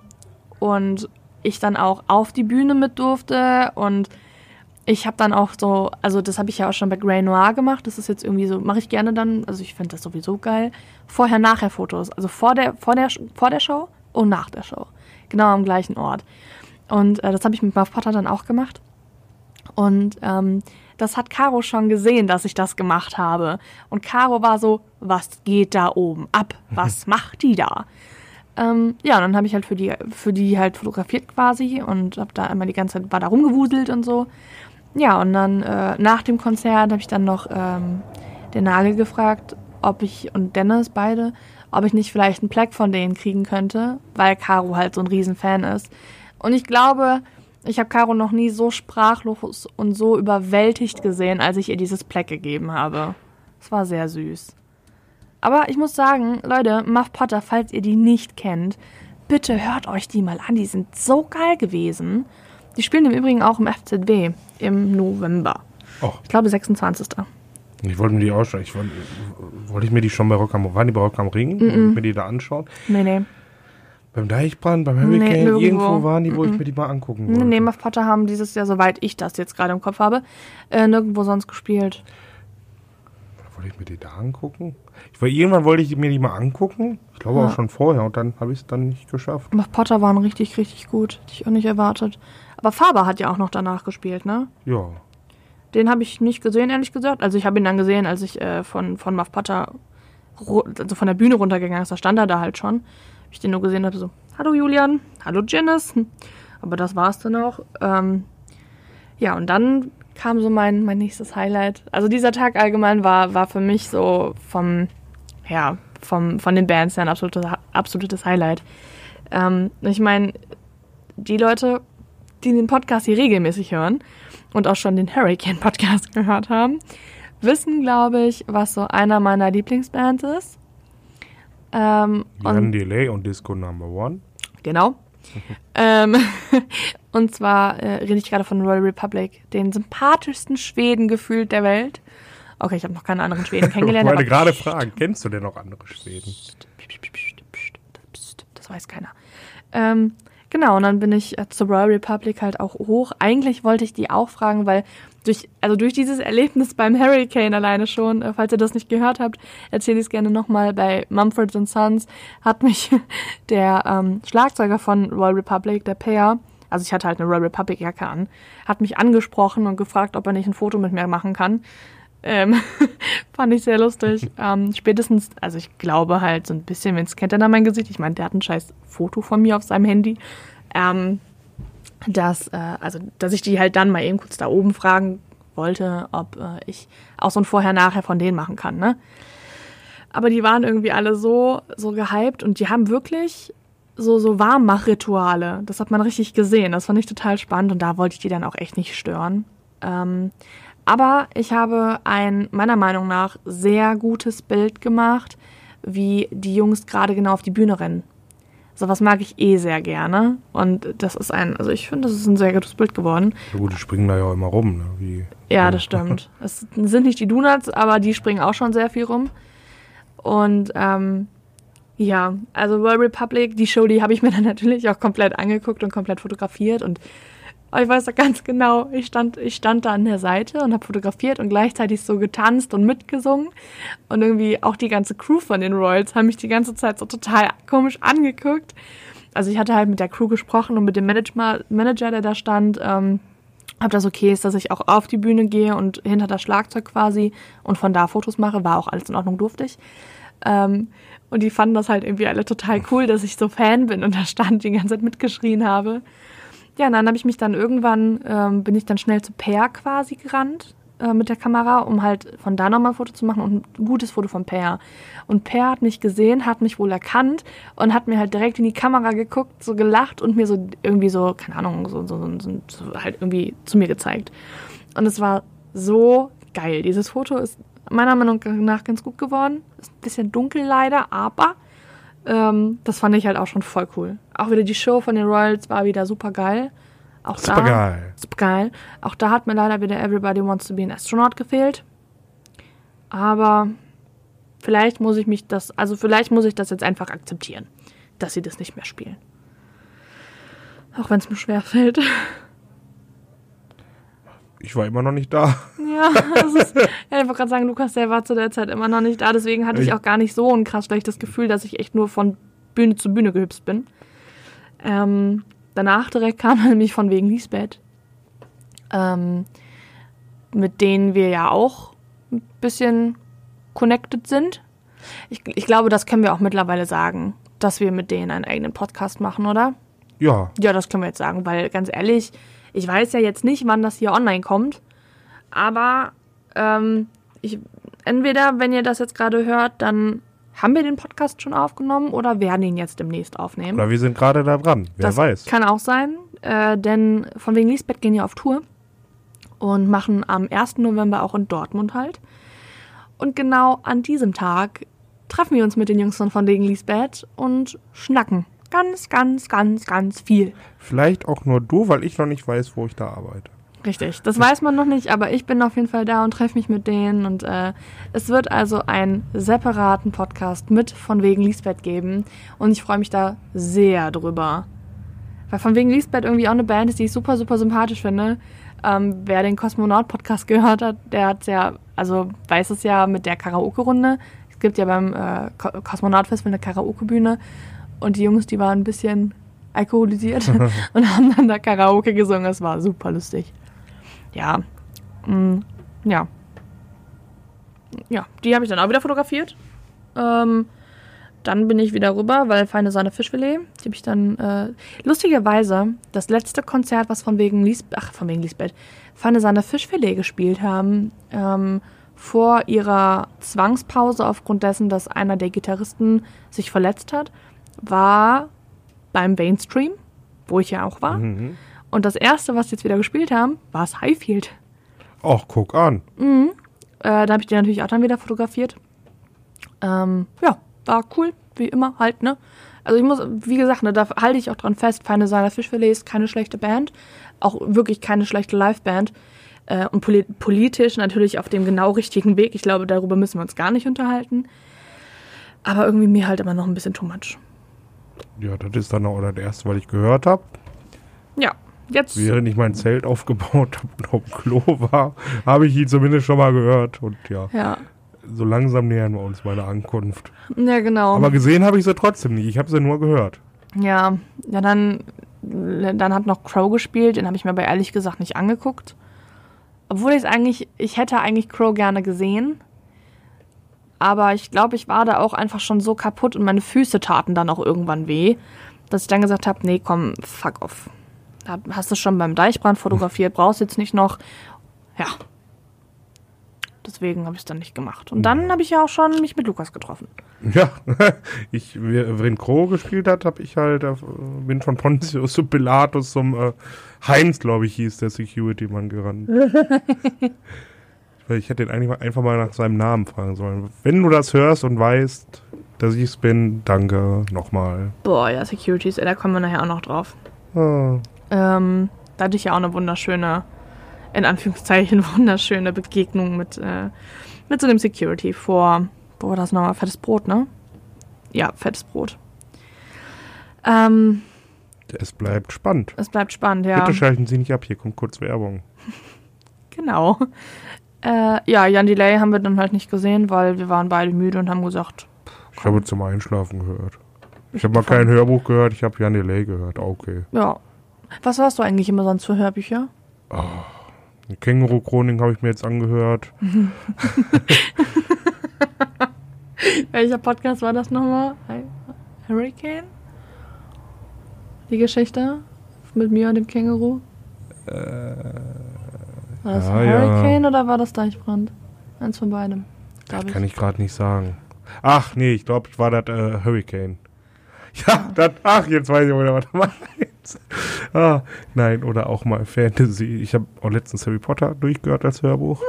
und ich dann auch auf die Bühne mit durfte und ich habe dann auch so, also das habe ich ja auch schon bei Grey Noir gemacht. Das ist jetzt irgendwie so, mache ich gerne dann, also ich finde das sowieso geil. Vorher, nachher Fotos. Also vor der, vor der, vor der Show und nach der Show. Genau am gleichen Ort. Und äh, das habe ich mit Muff Potter dann auch gemacht. Und ähm, das hat Caro schon gesehen, dass ich das gemacht habe. Und Caro war so, was geht da oben ab? Was <laughs> macht die da? Ähm, ja, und dann habe ich halt für die, für die halt fotografiert quasi und habe da immer die ganze Zeit, war da rumgewuselt und so. Ja, und dann äh, nach dem Konzert habe ich dann noch ähm, den Nagel gefragt, ob ich und Dennis beide, ob ich nicht vielleicht einen Plaque von denen kriegen könnte, weil Caro halt so ein Riesenfan ist. Und ich glaube, ich habe Caro noch nie so sprachlos und so überwältigt gesehen, als ich ihr dieses Plaque gegeben habe. Es war sehr süß. Aber ich muss sagen, Leute, Muff Potter, falls ihr die nicht kennt, bitte hört euch die mal an. Die sind so geil gewesen. Die spielen im Übrigen auch im FZW im November. Oh, Ich glaube 26. ich wollte mir die auch schon, ich wollte, wollte ich mir die schon bei Rock am, waren die bei Rock am Ring? Wollte ich mir die da anschauen? Nee, nee. Beim Deichbrand, beim Hurricane, nirgendwo. irgendwo waren die, wo ich mir die mal angucken wollte. Nee, nee, Muff Potter haben dieses Jahr, soweit ich das jetzt gerade im Kopf habe, äh, nirgendwo sonst gespielt. Wollte ich mir die da angucken? Ich war, irgendwann wollte ich mir die mal angucken. Ich glaube Ja. auch schon vorher und dann habe ich es dann nicht geschafft. Muff Potter waren richtig, richtig gut. Hätte ich auch nicht erwartet. Aber Faber hat ja auch noch danach gespielt, ne? Ja. Den habe ich nicht gesehen, ehrlich gesagt. Also ich habe ihn dann gesehen, als ich äh, von, von Muff Potter also von der Bühne runtergegangen ist. Da stand er da halt schon. Ich den nur gesehen habe so, hallo Julian, hallo Janice. Aber das war's dann auch. Ähm, ja, und dann kam so mein, mein nächstes Highlight. Also dieser Tag allgemein war, war für mich so vom, ja, vom, von den Bands her ein absolutes, absolutes Highlight. Ähm, ich meine, die Leute, die den Podcast hier regelmäßig hören und auch schon den Hurricane-Podcast gehört haben, wissen, glaube ich, was so einer meiner Lieblingsbands ist. Ähm, und Delay und Disco Number One. Genau. ähm, Und zwar äh, rede ich gerade von Royal Republic, den sympathischsten Schweden gefühlt der Welt. Okay, ich habe noch keine anderen Schweden kennengelernt. Ich wollte gerade fragen, kennst du denn noch andere Schweden? Das weiß keiner. Ähm, genau, und dann bin ich äh, zur Royal Republic halt auch hoch. Eigentlich wollte ich die auch fragen, weil durch, also durch dieses Erlebnis <laughs> beim Hurricane alleine schon, äh, falls ihr das nicht gehört habt, erzähle ich es gerne nochmal. Bei Mumford Sons hat mich <laughs> der ähm, Schlagzeuger von Royal Republic, der Peer, also ich hatte halt eine Royal Republic Jacke an, hat mich angesprochen und gefragt, ob er nicht ein Foto mit mir machen kann. Ähm, <laughs> fand ich sehr lustig. Ähm, spätestens, also ich glaube halt so ein bisschen, wenn es kennt er dann mein Gesicht. Ich meine, der hat ein scheiß Foto von mir auf seinem Handy. Ähm, dass, äh, also, dass ich die halt dann mal eben kurz da oben fragen wollte, ob äh, ich auch so ein Vorher-Nachher von denen machen kann, ne? Aber die waren irgendwie alle so, so gehypt und die haben wirklich so, so Warmmachrituale. Das hat man richtig gesehen. Das fand ich total spannend und da wollte ich die dann auch echt nicht stören. Ähm, aber ich habe ein meiner Meinung nach sehr gutes Bild gemacht, wie die Jungs gerade genau auf die Bühne rennen. Sowas mag ich eh sehr gerne. Und das ist ein, also ich finde, das ist ein sehr gutes Bild geworden. Ja gut, die springen da ja auch immer rum. Ne? Wie, Ja, das stimmt. <laughs> Es sind nicht die Donuts, aber die springen auch schon sehr viel rum. Und ähm, ja, also World Republic, die Show, die habe ich mir dann <laughs> natürlich auch komplett angeguckt und komplett fotografiert. Und ich weiß noch ganz genau, ich stand, ich stand da an der Seite und habe fotografiert und gleichzeitig so getanzt und mitgesungen. Und irgendwie auch die ganze Crew von den Royals haben mich die ganze Zeit so total komisch angeguckt. Also ich hatte halt mit der Crew gesprochen und mit dem Manager, Manager der da stand. Ähm, ob das okay ist, dass ich auch auf die Bühne gehe und hinter das Schlagzeug quasi und von da Fotos mache, war auch alles in Ordnung, durfte ich. Ähm, und die fanden das halt irgendwie alle total cool, dass ich so Fan bin und da stand, die ganze Zeit mitgeschrien habe. Ja, und dann habe ich mich dann irgendwann, ähm, bin ich dann schnell zu Per quasi gerannt äh, mit der Kamera, um halt von da nochmal ein Foto zu machen und ein gutes Foto von Per. Und Per hat mich gesehen, hat mich wohl erkannt und hat mir halt direkt in die Kamera geguckt, so gelacht und mir so irgendwie so, keine Ahnung, so, so, so, so, so halt irgendwie zu mir gezeigt. Und es war so geil. Dieses Foto ist meiner Meinung nach ganz gut geworden. Ist ein bisschen dunkel leider, aber ähm, das fand ich halt auch schon voll cool. Auch wieder die Show von den Royals war wieder super geil. Auch da, Super geil. Super geil. Auch da hat mir leider wieder Everybody Wants to be an Astronaut gefehlt. Aber vielleicht muss ich mich das, also vielleicht muss ich das jetzt einfach akzeptieren, dass sie das nicht mehr spielen. Auch wenn es mir schwer fällt. <laughs> Ich war immer noch nicht da. <laughs> Ja, das ist, ja, ich wollte gerade sagen, Lukas, der war zu der Zeit immer noch nicht da. Deswegen hatte ich Ich- auch gar nicht so ein krass schlechtes Gefühl, dass ich echt nur von Bühne zu Bühne gehüpft bin. Ähm, danach direkt kam <laughs> nämlich von wegen Lisbeth, ähm, mit denen wir ja auch ein bisschen connected sind. Ich, ich glaube, das können wir auch mittlerweile sagen, dass wir mit denen einen eigenen Podcast machen, oder? Ja, Ja, das können wir jetzt sagen, weil ganz ehrlich, ich weiß ja jetzt nicht, wann das hier online kommt, aber ähm, ich, entweder, wenn ihr das jetzt gerade hört, dann haben wir den Podcast schon aufgenommen oder werden ihn jetzt demnächst aufnehmen. oder wir sind gerade da dran. Wer das weiß. kann auch sein, äh, denn von wegen Lisbeth gehen ja auf Tour und machen am 1. November auch in Dortmund halt. Und genau an diesem Tag treffen wir uns mit den Jungs von von wegen Lisbeth und schnacken. Ganz, ganz, ganz, ganz viel. Vielleicht auch nur du, weil ich noch nicht weiß, wo ich da arbeite. Richtig, das weiß man noch nicht, aber ich bin auf jeden Fall da und treffe mich mit denen. Und äh, es wird also einen separaten Podcast mit von wegen Lisbeth geben. Und ich freue mich da sehr drüber. Weil von wegen Lisbeth irgendwie auch eine Band ist, die ich super, super sympathisch finde. Ähm, wer den Kosmonaut-Podcast gehört hat, der hat ja, also weiß es ja mit der Karaoke-Runde. Es gibt ja beim äh, Ko- Kosmonaut-Festival eine Karaoke-Bühne. Und die Jungs, die waren ein bisschen alkoholisiert <laughs> und haben dann da Karaoke gesungen. Das war super lustig. Ja. Mm, ja. Ja, die habe ich dann auch wieder fotografiert. Ähm, dann bin ich wieder rüber, weil feine Sahne Fischfilet. Die habe ich dann, äh, lustigerweise, das letzte Konzert, was von wegen Lisbeth, ach, von wegen Lisbeth, feine Sahne Fischfilet gespielt haben, ähm, vor ihrer Zwangspause aufgrund dessen, dass einer der Gitarristen sich verletzt hat, war beim Mainstream, wo ich ja auch war. Mhm. Und das erste, was sie jetzt wieder gespielt haben, war es Highfield. Ach, guck an. Äh, da habe ich die natürlich auch dann wieder fotografiert. Ähm, ja, war cool. wie immer halt, ne? Also ich muss, wie gesagt, ne, da halte ich auch dran fest, Feine Sahne Fischfilet ist keine schlechte Band, auch wirklich keine schlechte Liveband. Äh, und poli politisch natürlich auf dem genau richtigen Weg. Ich glaube, darüber müssen wir uns gar nicht unterhalten. Aber irgendwie mir halt immer noch ein bisschen too much. Ja, das ist dann auch das erste, was ich gehört habe. Ja, jetzt. Während ich mein Zelt <laughs> aufgebaut habe und auf dem Klo war, habe ich ihn zumindest schon mal gehört. Und ja, Ja, so langsam nähern wir uns meiner Ankunft. ja genau. Aber gesehen habe ich sie trotzdem nicht. Ich habe sie nur gehört. Ja, ja, dann, dann hat noch Crow gespielt, den habe ich mir aber ehrlich gesagt nicht angeguckt. Obwohl ich es eigentlich, ich hätte eigentlich Crow gerne gesehen. Aber ich glaube, ich war da auch einfach schon so kaputt und meine Füße taten dann auch irgendwann weh, dass ich dann gesagt habe, nee, komm, fuck off. Hast du schon beim Deichbrand fotografiert, brauchst jetzt nicht noch. Ja. Deswegen habe ich es dann nicht gemacht. Und dann habe ich ja auch schon mich mit Lukas getroffen. Ja, <laughs> ich, wenn Crow gespielt hat, habe ich halt, äh, bin von Pontius zu Pilatus zum äh, Heinz, glaube ich, hieß der Security-Mann gerannt. <laughs> Ich hätte ihn eigentlich einfach mal nach seinem Namen fragen sollen. Wenn du das hörst und weißt, dass ich es bin, danke nochmal. Boah, ja, Securities, da kommen wir nachher auch noch drauf. Ah, Ähm, da hatte ich ja auch eine wunderschöne, in Anführungszeichen, <laughs> wunderschöne Begegnung mit, äh, mit so einem Security vor, wo war das nochmal? Fettes Brot, ne? Ja, fettes Brot. Ähm, es bleibt spannend. es bleibt spannend, ja. Bitte schalten Sie nicht ab, hier kommt kurz Werbung. <laughs> Genau. Äh, ja, Jan Delay haben wir dann halt nicht gesehen, weil wir waren beide müde und haben gesagt, Ich habe zum Einschlafen gehört. Ich habe mal kein Hörbuch gehört, ich habe Jan Delay gehört. Ah, Okay. ja. Was hast du eigentlich immer sonst für Hörbücher? Die Känguru-Chronik habe ich mir jetzt angehört. <laughs> Welcher Podcast war das nochmal? Hurricane? Die Geschichte mit mir und dem Känguru? War das ja, ja. Hurricane oder war das Deichbrand? Eins von beidem. glaub Kann ich gerade nicht sagen. Ach, nee, ich glaube, war das äh, Hurricane. <laughs> Ja, das, ach, jetzt weiß ich wieder, was du meinst. <laughs> Ah, nein, oder auch mal Fantasy. Ich habe auch letztens Harry Potter durchgehört als Hörbuch.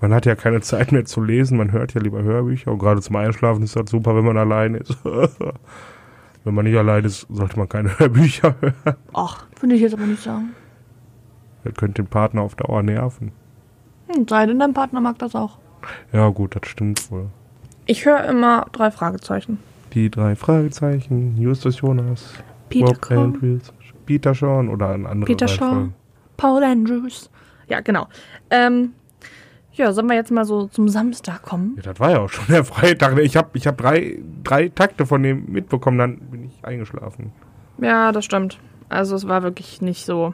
Man hat ja keine Zeit mehr zu lesen, man hört ja lieber Hörbücher. Und gerade zum Einschlafen ist das super, wenn man allein ist. <laughs> wenn man nicht allein ist, sollte man keine Hörbücher hören. Ach, würde ich jetzt aber nicht sagen. Das könnte den Partner auf Dauer nerven. Hm, sei denn, dein Partner mag das auch. Ja, gut, das stimmt wohl. Ich höre immer drei Fragezeichen. Die drei Fragezeichen, Justus Jonas, Peter. Andrews, Peter Sean oder ein anderer Peter Shaw, Paul Andrews. Ja, genau. Ähm, ja, sollen wir jetzt mal so zum Samstag kommen? Ja, das war ja auch schon der Freitag. Ich habe ich hab drei, drei Takte von dem mitbekommen, dann bin ich eingeschlafen. Ja, das stimmt. Also es war wirklich nicht so.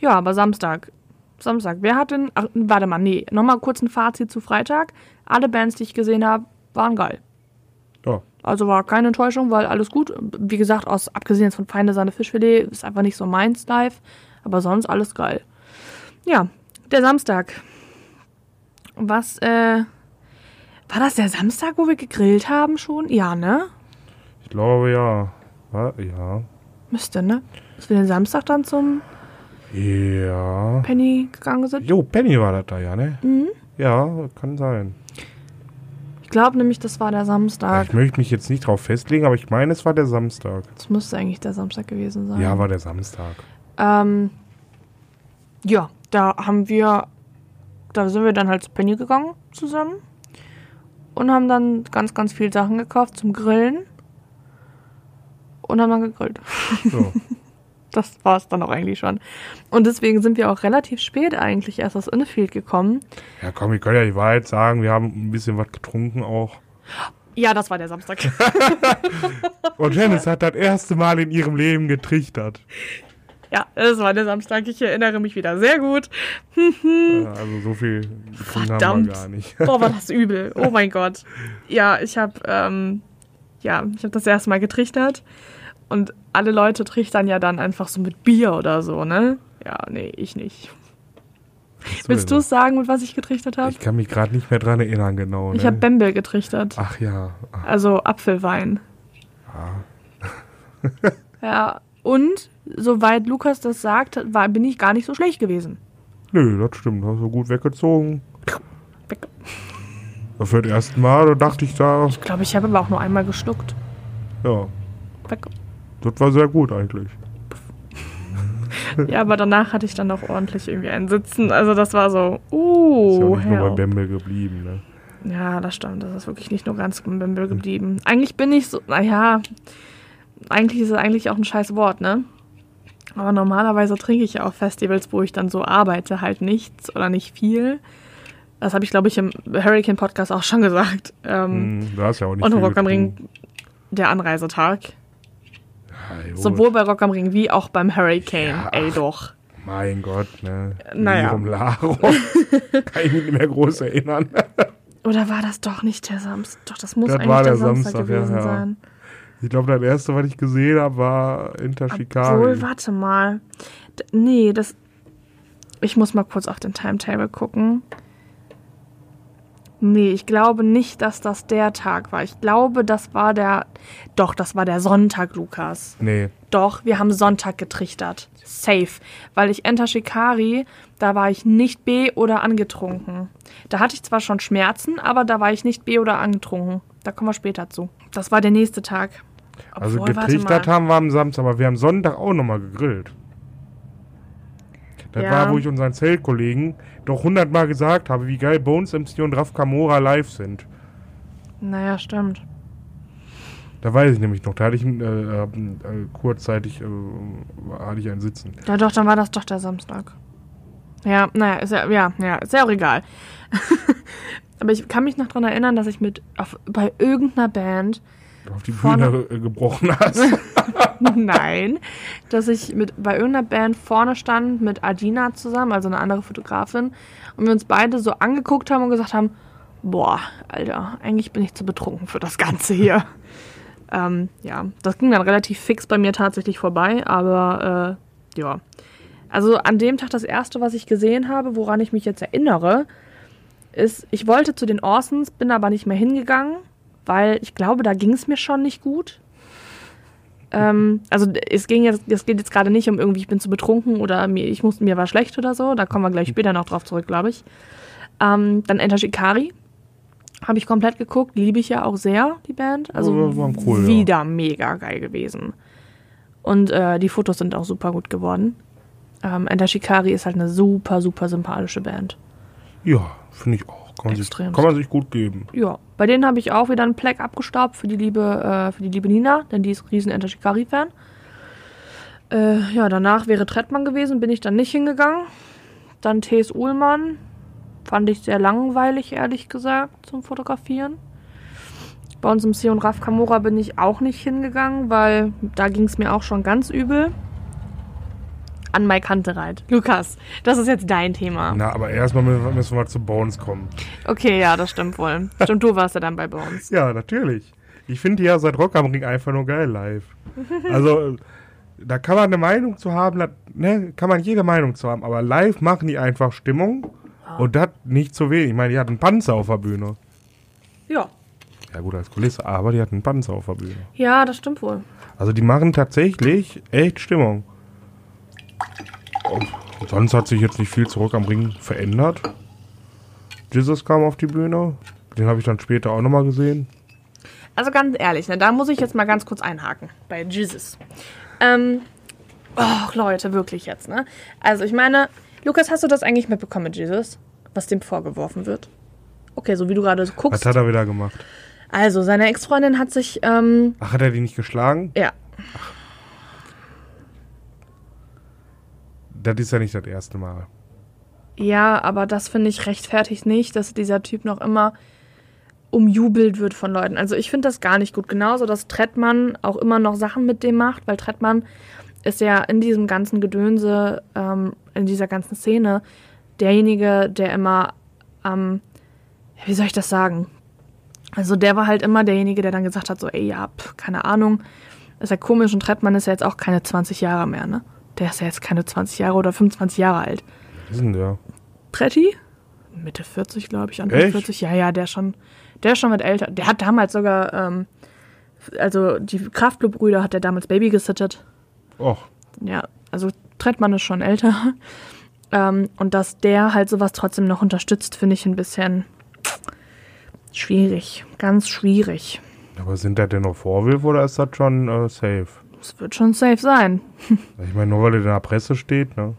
Ja, aber Samstag. Samstag. Wer hat denn. Ach, warte mal, nee. Nochmal kurz ein Fazit zu Freitag. Alle Bands, die ich gesehen habe, waren geil. Ja, Also war keine Enttäuschung, weil alles gut. Wie gesagt, aus abgesehen jetzt von Feine Sahne Fischfilet ist einfach nicht so meins live. Aber sonst alles geil. Ja, der Samstag. Was, äh. War das der Samstag, wo wir gegrillt haben schon? Ja, ne? ich glaube ja. Ja. Müsste, ne? Dass wir den Samstag dann zum Ja. Penny gegangen sind. Jo, Penny war das da, ja, ne? Mhm. Ja, kann sein. Ich glaube nämlich, das war der Samstag. Ich möchte mich jetzt nicht drauf festlegen, aber ich meine, es war der Samstag. Das müsste eigentlich der Samstag gewesen sein. Ja, war der Samstag. Ähm, ja, da haben wir, da sind wir dann halt zu Penny gegangen zusammen und haben dann ganz, ganz viel Sachen gekauft zum Grillen und haben dann gegrillt. So. <laughs> Das war es dann auch eigentlich schon. Und deswegen sind wir auch relativ spät eigentlich erst aus Infield gekommen. ja, komm, ich kann ja die Wahrheit sagen, wir haben ein bisschen was getrunken auch. Ja, das war der Samstag. <laughs> Und Janice hat das erste Mal in ihrem Leben getrichtert. ja, das war der Samstag. Ich erinnere mich wieder sehr gut. <laughs> Also so viel Verdammt. wir gar nicht. Boah, war das übel. Oh mein Gott. Ja, ich habe ähm, ja, ich habe das erste Mal getrichtert und alle Leute trichtern ja dann einfach so mit Bier oder so, ne? Ja, nee, ich nicht. Willst du es sagen, mit was ich getrichtert habe? Ich kann mich gerade nicht mehr dran erinnern, genau. Ich ne? habe Bembel getrichtert. Ach ja. Ach, Also Apfelwein. <laughs> ja, und soweit Lukas das sagt, war, bin ich gar nicht so schlecht gewesen. nö, das stimmt. Hast du gut weggezogen. Weg. Für das erste Mal, da dachte ich da, Ich glaube, ich habe aber auch nur einmal geschluckt. Ja, Weg. Das war sehr gut eigentlich. Ja, aber danach hatte ich dann auch ordentlich irgendwie ein Sitzen. Also das war so, Ist ja uh, nicht nur bei. Bembel geblieben, ne? Ja, das stimmt. Das ist wirklich nicht nur ganz im Bimbel geblieben. Eigentlich bin ich so, naja, eigentlich ist es eigentlich auch ein scheiß Wort, ne? Aber normalerweise trinke ich ja auf Festivals, wo ich dann so arbeite, halt nichts oder nicht viel. Das habe ich, glaube ich, im Hurricane Podcast auch schon gesagt. Ähm, Hm, du hast ja auch nicht und Rock am. Ring, der Anreisetag. Ja, Sowohl bei Rock am Ring wie auch beim Hurricane. Ja, Ey, doch. Mein Gott, ne? Naja. Lirum Larum. <laughs> Kann ich mich nicht mehr groß erinnern. Oder war das doch nicht der Samstag? Doch, das muss Das eigentlich war der, der Samstag, Samstag, gewesen ja. sein. Ich glaube, das erste, was ich gesehen habe, war Inter Shikari. Obwohl, warte mal. D nee, das. Ich muss mal kurz auf den Timetable gucken. Nee, ich glaube nicht, dass das der Tag war. Ich glaube, das war der. Doch, das war der Sonntag, Lukas. Nee, Doch, wir haben Sonntag getrichtert. Safe. Weil ich Enter Shikari, da war ich nicht B oder angetrunken. Da hatte ich zwar schon Schmerzen, aber da war ich nicht B oder angetrunken. Da kommen wir später zu. Das war der nächste Tag. also Obwohl, warte getrichtert haben wir am Samstag, aber wir haben Sonntag auch nochmal gegrillt. Das Ja. war, wo ich unseren Zeltkollegen doch hundertmal gesagt habe, wie geil Bones MC und Raf Kamora live sind. Naja, stimmt. Da weiß ich nämlich noch, da hatte ich äh, äh, kurzzeitig äh, hatte ich einen Sitzen. Ja, doch, dann war das doch der Samstag. Ja, naja, ist ja, ja, ja, ist ja auch egal. <laughs> Aber ich kann mich noch daran erinnern, dass ich mit auf, bei irgendeiner Band, Auf die Vorne- Bühne äh, gebrochen hast. <laughs> nein, dass ich mit bei irgendeiner Band vorne stand mit Adina zusammen, also eine andere Fotografin, und wir uns beide so angeguckt haben und gesagt haben, boah, Alter, eigentlich bin ich zu betrunken für das Ganze hier. <laughs> ähm, ja, das ging dann relativ fix bei mir tatsächlich vorbei, aber äh, ja. Also an dem Tag das erste, was ich gesehen habe, woran ich mich jetzt erinnere, ist, ich wollte zu den Orsons, bin aber nicht mehr hingegangen, weil ich glaube, da ging es mir schon nicht gut. Ähm, also es ging jetzt, es geht jetzt gerade nicht um irgendwie, ich bin zu betrunken oder mir, ich muss, mir war schlecht oder so. Da kommen wir gleich später noch drauf zurück, glaube ich. Ähm, dann Enter Shikari. Habe ich komplett geguckt, liebe ich ja auch sehr, die Band. Also Ja, cool, ja. wieder mega geil gewesen. Und äh, die Fotos sind auch super gut geworden. Ähm, Enter Shikari ist halt eine super, super sympathische Band. ja, finde ich auch. Kann man, sich, kann man sich gut geben. Ja, bei denen habe ich auch wieder einen Pleck abgestaubt für die liebe, äh, für die liebe Nina, denn die ist riesen Enter Shikari-Fan. Äh, ja, danach wäre Trettmann gewesen, bin ich dann nicht hingegangen. Dann T.S. Uhlmann, fand ich sehr langweilig, ehrlich gesagt, zum Fotografieren. Bei uns im Sion Raf Kamora bin ich auch nicht hingegangen, weil da ging es mir auch schon ganz übel. An Mike Kantereit. Lukas, das ist jetzt dein Thema. Na, aber erstmal mü- müssen wir zu Bones kommen. Okay, ja, das stimmt wohl. Stimmt, du warst ja dann bei Bones. Ja, natürlich. Ich finde die ja seit Rock am Ring einfach nur geil live. Also, da kann man eine Meinung zu haben, ne, kann man jede Meinung zu haben, aber live machen die einfach Stimmung und das nicht zu wenig. Ich meine, die hatten einen Panzer auf der Bühne. Ja. Ja gut, als Kulisse, aber die hatten einen Panzer auf der Bühne. Ja, das stimmt wohl. Also die machen tatsächlich echt Stimmung. Und sonst hat sich jetzt nicht viel zurück am Ring verändert. Jesus kam auf die Bühne. Den habe ich dann später auch nochmal gesehen. Also ganz ehrlich, ne, da muss ich jetzt mal ganz kurz einhaken bei Jesus. Ähm, oh, Leute, wirklich jetzt, ne? Also ich meine, Lukas, hast du das eigentlich mitbekommen mit Jesus? Was dem vorgeworfen wird? Okay, so wie du gerade so Was guckst. hat er wieder gemacht? Also, seine Ex-Freundin hat sich, ähm, Ach, hat er die nicht geschlagen? ja, Das ist ja nicht das erste Mal. Ja, aber das finde ich rechtfertigt nicht, dass dieser Typ noch immer umjubelt wird von Leuten. Also ich finde das gar nicht gut. Genauso, dass Trettmann auch immer noch Sachen mit dem macht, weil Trettmann ist ja in diesem ganzen Gedönse, ähm, in dieser ganzen Szene, derjenige, der immer, ähm, wie soll ich das sagen? Also der war halt immer derjenige, der dann gesagt hat, so, ey, ja, pf, keine Ahnung, ist ja komisch und Trettmann ist ja jetzt auch keine 20 Jahre mehr, ne? Der ist ja jetzt keine 20 Jahre oder 25 Jahre alt. Was ist denn der? Tretti? Mitte 40, glaube ich, Anfang Echt? 40. Ja, ja, der schon, der ist schon mit älter. Der hat damals sogar, ähm, also die Kraftclub-Brüder hat der damals Baby gesittet. Och, Ja, also Trettmann ist schon älter. Ähm, und dass der halt sowas trotzdem noch unterstützt, finde ich ein bisschen schwierig. Ganz schwierig. Aber sind das denn noch Vorwürfe oder ist das schon äh, safe? Das wird schon safe sein. Ich meine, nur weil er in der Presse steht, ne?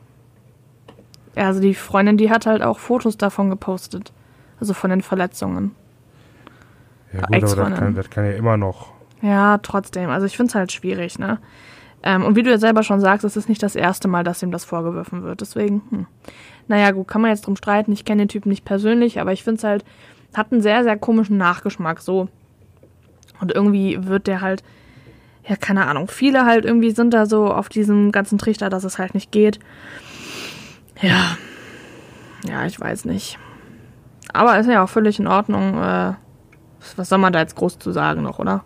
Ja, also die Freundin, die hat halt auch Fotos davon gepostet. Also von den Verletzungen. Ja gut, aber das kann, das kann ja immer noch. Ja, trotzdem. Also ich finde es halt schwierig, ne? Ähm, und wie du ja selber schon sagst, es ist nicht das erste Mal, dass ihm das vorgeworfen wird. Deswegen, hm. Naja, gut, kann man jetzt drum streiten. Ich kenne den Typen nicht persönlich, aber ich finde es halt, hat einen sehr, sehr komischen Nachgeschmack so. Und irgendwie wird der halt, ja, keine Ahnung, viele halt irgendwie sind da so auf diesem ganzen Trichter, dass es halt nicht geht. Ja. Ja, ich weiß nicht. Aber ist ja auch völlig in Ordnung. Äh, was soll man da jetzt groß zu sagen noch, oder?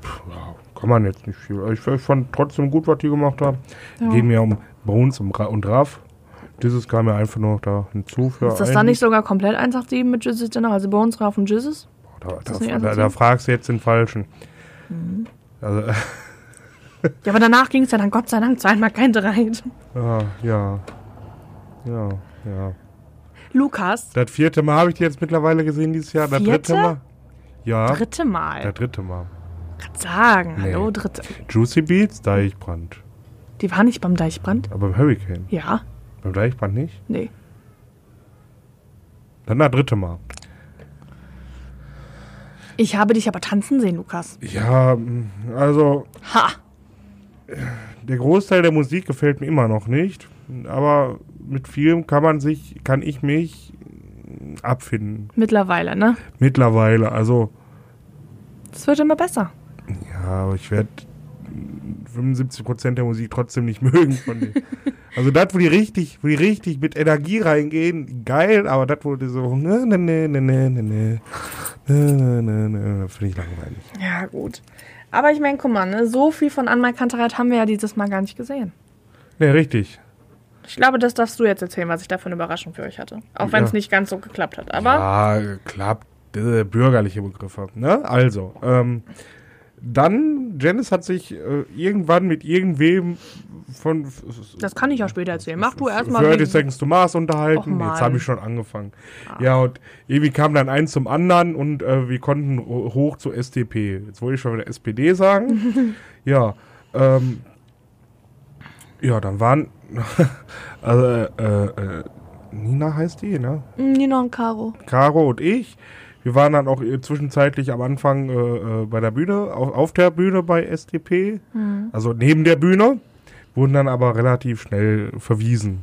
Pff, ja, kann man jetzt nicht viel. Ich, ich fand trotzdem gut, was die gemacht haben. Ja. Geht mir um Bones und, Ra und Raff. Dieses kam mir einfach noch da hinzu für Ist das einen- dann nicht sogar komplett 187 mit Jizzes dennoch? Also Bones, Raff und Jizzes? Da, da, da, da fragst du jetzt den Falschen. Mhm. Also, <laughs> Ja, aber danach ging es ja dann Gott sei Dank zweimal kein Dreit. ja, ja. Ja, ja. Lukas, Das vierte Mal habe ich die jetzt mittlerweile gesehen dieses Jahr. Das dritte? Mal. Ja, dritte Mal. das dritte Mal. Kann sagen, Nee. hallo, dritte. Juicy Beats, Deichbrand. Die war nicht beim Deichbrand? Aber beim Hurricane. Ja, Beim Deichbrand nicht? nee. Dann das dritte Mal. Ich habe dich aber tanzen sehen, Lukas. Ja, also Ha! der Großteil der Musik gefällt mir immer noch nicht. Aber mit vielem kann man sich, kann ich mich abfinden. Mittlerweile, ne? Mittlerweile. Also, Es wird immer besser. ja, aber ich werde 75% der Musik trotzdem nicht mögen von denen. Also das, wo die richtig, wo die richtig mit Energie reingehen, geil, aber das, wo die so, ne, ne, ne, ne, ne, ne, ne, ne, ne, ne, finde ich langweilig. Ja, gut. Aber ich meine, guck mal, ne? so viel von Anmal haben wir ja dieses Mal gar nicht gesehen. Ne, richtig. Ich glaube, das darfst du jetzt erzählen, was ich da für eine Überraschung für euch hatte. Auch wenn es Ja. nicht ganz so geklappt hat. Aber Ja, klappt. äh, Bürgerliche Begriffe. Ne? Also, ähm, dann, Janice hat sich äh, irgendwann mit irgendwem von das kann ich ja später erzählen. Mach du erstmal. 30 wegen- Seconds to Mars unterhalten. Jetzt habe ich schon angefangen. Ja, und irgendwie kam dann eins zum anderen und äh, wir konnten ho- hoch zur SDP. Jetzt wollte ich schon wieder SPD sagen. <laughs> ja, ähm, ja, dann waren <laughs> also, äh, äh, Nina heißt die, ne? Nina und Caro. Caro und ich. Wir waren dann auch äh, zwischenzeitlich am Anfang äh, äh, bei der Bühne, auf, auf der Bühne bei SDP, also neben der Bühne, wurden dann aber relativ schnell verwiesen,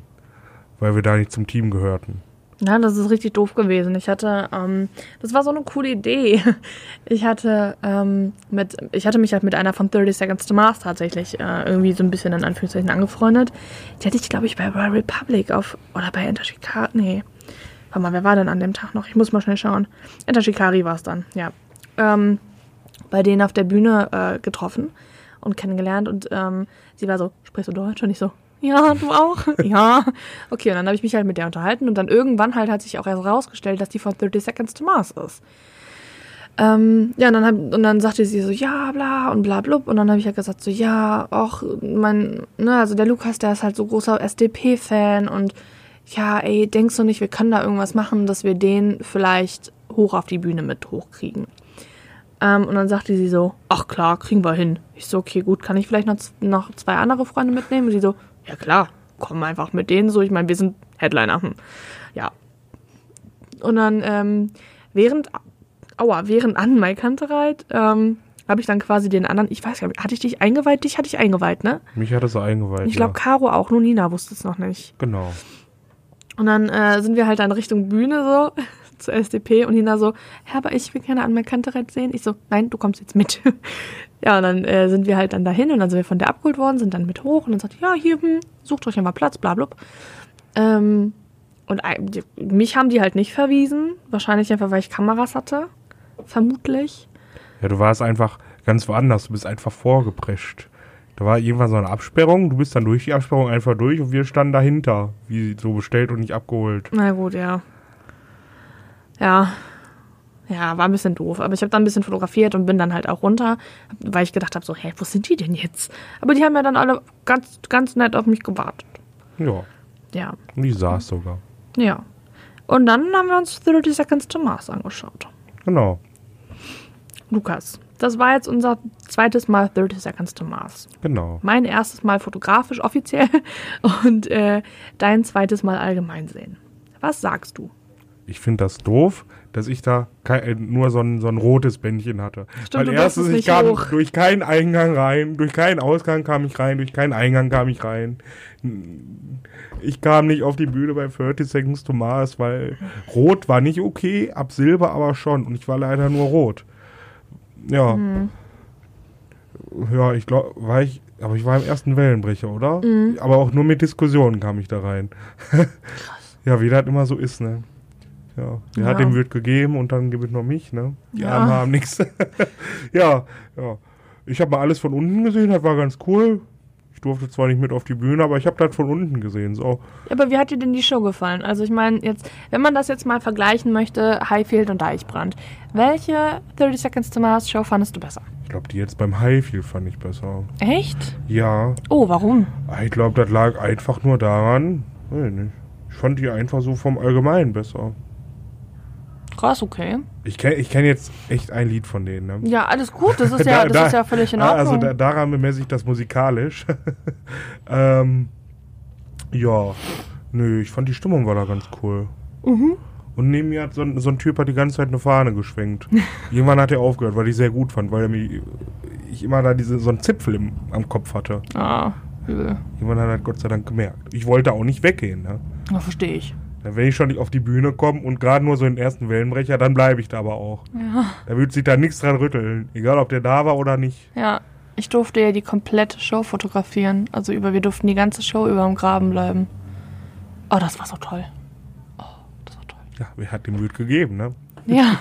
weil wir da nicht zum Team gehörten. Ja, das ist richtig doof gewesen. Ich hatte, ähm, das war so eine coole Idee. <laughs> Ich hatte ähm, mit, ich hatte mich halt mit einer von 30 Seconds to Mars tatsächlich äh, irgendwie so ein bisschen in Anführungszeichen angefreundet. Die hatte ich, glaube ich, bei Royal Republic auf, oder bei Enter Shikari, nee. Warte mal, wer war denn an dem Tag noch? Ich muss mal schnell schauen. Enter Shikari war es dann, ja. Ähm, bei denen auf der Bühne äh, getroffen und kennengelernt und ähm, sie war so, sprichst du Deutsch? Und ich so, ja, du auch? <laughs> ja. Okay, und dann habe ich mich halt mit der unterhalten und dann irgendwann halt hat sich auch erst rausgestellt, dass die von 30 Seconds to Mars ist. Ähm, ja, und dann, hab, und dann sagte sie so, ja, bla und bla blub. Und dann habe ich halt gesagt, so, ja, auch mein, ne, also der Lukas, der ist halt so großer SDP-Fan und ja, ey, denkst du nicht, wir können da irgendwas machen, dass wir den vielleicht hoch auf die Bühne mit hochkriegen? Ähm, und dann sagte sie so, ach klar, kriegen wir hin. Ich so, okay, gut, kann ich vielleicht noch, noch zwei andere Freunde mitnehmen? Und sie so, ja klar, komm einfach mit denen so. Ich meine, wir sind Headliner. Hm. Ja. Und dann, ähm, während, aua, während an Mai Kantereit, ähm, habe ich dann quasi den anderen, ich weiß gar nicht, hatte ich dich eingeweiht? Dich hatte ich eingeweiht, ne? Mich hat es eingeweiht. Ich glaube, ja. Caro auch, nur Nina wusste es noch nicht. Genau. Und dann äh, sind wir halt dann Richtung Bühne so, <laughs> zur SDP und Nina so, ja, aber ich will gerne an mein Kantereit sehen. Ich so, nein, du kommst jetzt mit. <laughs> ja, und dann äh, sind wir halt dann dahin und dann sind wir von der abgeholt worden, sind dann mit hoch und dann sagt, ja, hier, hm, sucht euch einfach Platz, bla, bla. Ähm, und ein- die, mich haben die halt nicht verwiesen. Wahrscheinlich einfach, weil ich Kameras hatte. Vermutlich. Ja, du warst einfach ganz woanders. Du bist einfach vorgeprescht. Da war irgendwann so eine Absperrung. Du bist dann durch die Absperrung einfach durch und wir standen dahinter. Wie so bestellt und nicht abgeholt. Na gut, ja. Ja. Ja, war ein bisschen doof. Aber ich habe dann ein bisschen fotografiert und bin dann halt auch runter, weil ich gedacht habe, so, hä, wo sind die denn jetzt? Aber die haben ja dann alle ganz, ganz nett auf mich gewartet. Ja, Ja, und die saß sogar. ja. Und dann haben wir uns 30 Seconds to Mars angeschaut. Genau. Lukas, das war jetzt unser zweites Mal 30 Seconds to Mars. Genau. Mein erstes Mal fotografisch offiziell <laughs> und äh, dein zweites Mal allgemein sehen. Was sagst du? Ich finde das doof, dass ich da kei- äh, nur so ein, so ein rotes Bändchen hatte. Stimmt, Weil erstens, ich kam hoch. durch keinen Eingang rein, durch keinen Ausgang kam ich rein, durch keinen Eingang kam ich rein. Ich kam nicht auf die Bühne bei 30 Seconds to Mars, weil rot war nicht okay, ab Silber aber schon. Und ich war leider nur rot. Ja. Mhm. Ja, ich glaube, war ich, aber ich war im ersten Wellenbrecher, oder? Mhm. Aber auch nur mit Diskussionen kam ich da rein. <laughs> ja, wie das immer so ist, ne? Ja, der Ja. hat dem wird gegeben und dann gibt es noch mich, ne? Die Ja. Armen haben nichts. <laughs> Ja, ja. Ich habe mal alles von unten gesehen, das war ganz cool. Ich durfte zwar nicht mit auf die Bühne, aber ich habe das von unten gesehen. So, Aber wie hat dir denn die Show gefallen? Also ich meine, jetzt, wenn man das jetzt mal vergleichen möchte, Highfield und Deichbrand, welche 30 Seconds to Mars Show fandest du besser? ich glaube, die jetzt beim Highfield fand ich besser. Echt? Ja, Oh, warum? ich glaube, das lag einfach nur daran. Nicht. Ich fand die einfach so vom Allgemeinen besser. Krass, okay. Ich kenne ich kenn jetzt echt ein Lied von denen. Ne? Ja, alles gut, das ist <laughs> ja, Da- das da- ist ja völlig in Ah, Ordnung. Also da, daran bemesse ich das musikalisch. <laughs> ähm, ja, nö, ich fand die Stimmung war da ganz cool. Mhm. Und neben mir hat so ein, so ein Typ hat die ganze Zeit eine Fahne geschwenkt. <laughs> Irgendwann hat er aufgehört, weil ich sehr gut fand, weil er mich, ich immer da diese, so einen Zipfel im, am Kopf hatte. ah, übel. Irgendwann hat er das Gott sei Dank gemerkt. Ich wollte auch nicht weggehen. Ne? Ja, verstehe ich. Wenn ich schon nicht auf die Bühne komme und gerade nur so den ersten Wellenbrecher, dann bleibe ich da aber auch. Ja. Da wird sich da nichts dran rütteln. Egal, ob der da war oder nicht. Ja, ich durfte ja die komplette Show fotografieren. Also über, wir durften die ganze Show über dem Graben bleiben. Oh, das war so toll. Oh, das war toll. Ja, wer hat dem Wild gegeben, ne? Ja.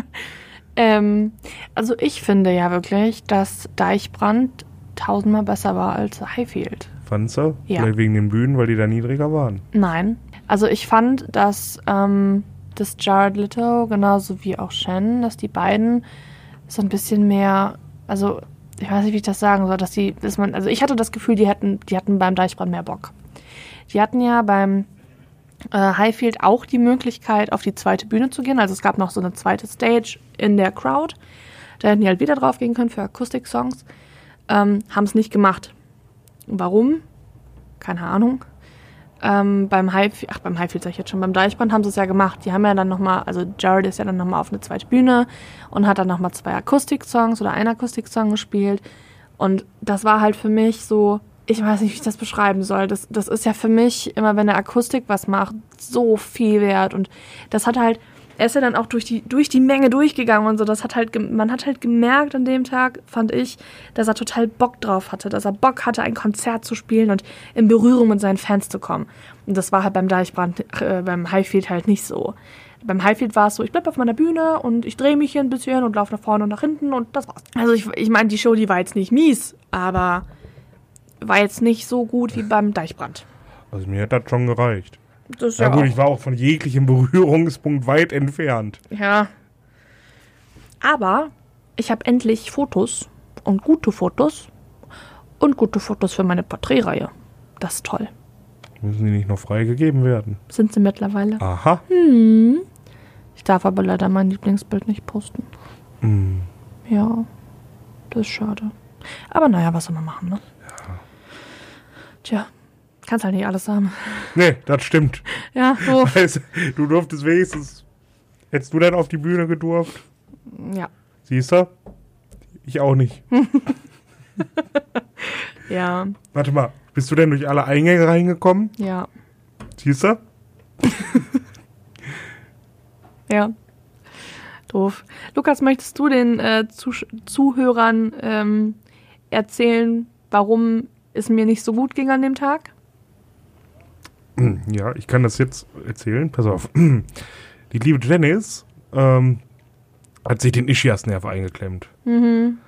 <laughs> ähm, also ich finde ja wirklich, dass Deichbrand tausendmal besser war als Highfield. Fandst du? Ja. Vielleicht wegen den Bühnen, weil die da niedriger waren. Nein. Also ich fand, dass ähm, das Jared Leto genauso wie auch Shannon, dass die beiden so ein bisschen mehr, also ich weiß nicht, wie ich das sagen soll, dass die, dass man, also ich hatte das Gefühl, die hätten, die hatten beim Deichbrand mehr Bock. Die hatten ja beim äh, Highfield auch die Möglichkeit, auf die zweite Bühne zu gehen. Also es gab noch so eine zweite Stage in der Crowd. Da hätten die halt wieder drauf gehen können für Akustik-Songs. Ähm, haben es nicht gemacht. Warum? Keine Ahnung. Ähm, beim Highfield, ach beim Highfield sag ich jetzt schon, beim Deichbrand haben sie es ja gemacht. Die haben ja dann nochmal, also Jared ist ja dann nochmal auf eine zweite Bühne und hat dann nochmal zwei Akustik-Songs oder einen Akustik-Song gespielt. Und das war halt für mich so, ich weiß nicht, wie ich das beschreiben soll. Das, das ist ja für mich, immer wenn der Akustik was macht, so viel wert. Und das hat halt, er ist ja dann auch durch die, durch die Menge durchgegangen und so. Das hat halt, man hat halt gemerkt an dem Tag, fand ich, dass er total Bock drauf hatte, dass er Bock hatte, ein Konzert zu spielen und in Berührung mit seinen Fans zu kommen. Und das war halt beim Deichbrand, äh, beim Highfield halt nicht so. Beim Highfield war es so, ich bleib auf meiner Bühne und ich drehe mich hier ein bisschen und laufe nach vorne und nach hinten und das war's. Also ich, ich meine, die Show, die war jetzt nicht mies, aber war jetzt nicht so gut wie beim Deichbrand. Also mir hat das schon gereicht. Das Ja, ja, gut, ich war auch von jeglichem Berührungspunkt weit entfernt. Ja. Aber ich habe endlich Fotos und gute Fotos und gute Fotos für meine Porträtreihe. Das ist toll. Müssen die nicht noch freigegeben werden? Sind sie mittlerweile? Aha. Hm. Ich darf aber leider mein Lieblingsbild nicht posten. Hm. Ja, das ist schade. Aber naja, was soll man machen, ne? Tja, kannst halt nicht alles haben. Nee, das stimmt. Ja, so. <laughs> Weißt, du, du durftest wenigstens. Hättest du denn auf die Bühne gedurft? Ja. Siehst du? Ich auch nicht. <laughs> Ja, Warte mal, bist du denn durch alle Eingänge reingekommen? ja, Siehst du? <laughs> ja. Doof. Lukas, möchtest du den äh, Zusch- Zuhörern ähm, erzählen, warum es mir nicht so gut ging an dem Tag? Ja, ich kann das jetzt erzählen. Pass auf. <clears throat> Die liebe Janice ähm, hat sich den Ischias-Nerv eingeklemmt. Mhm.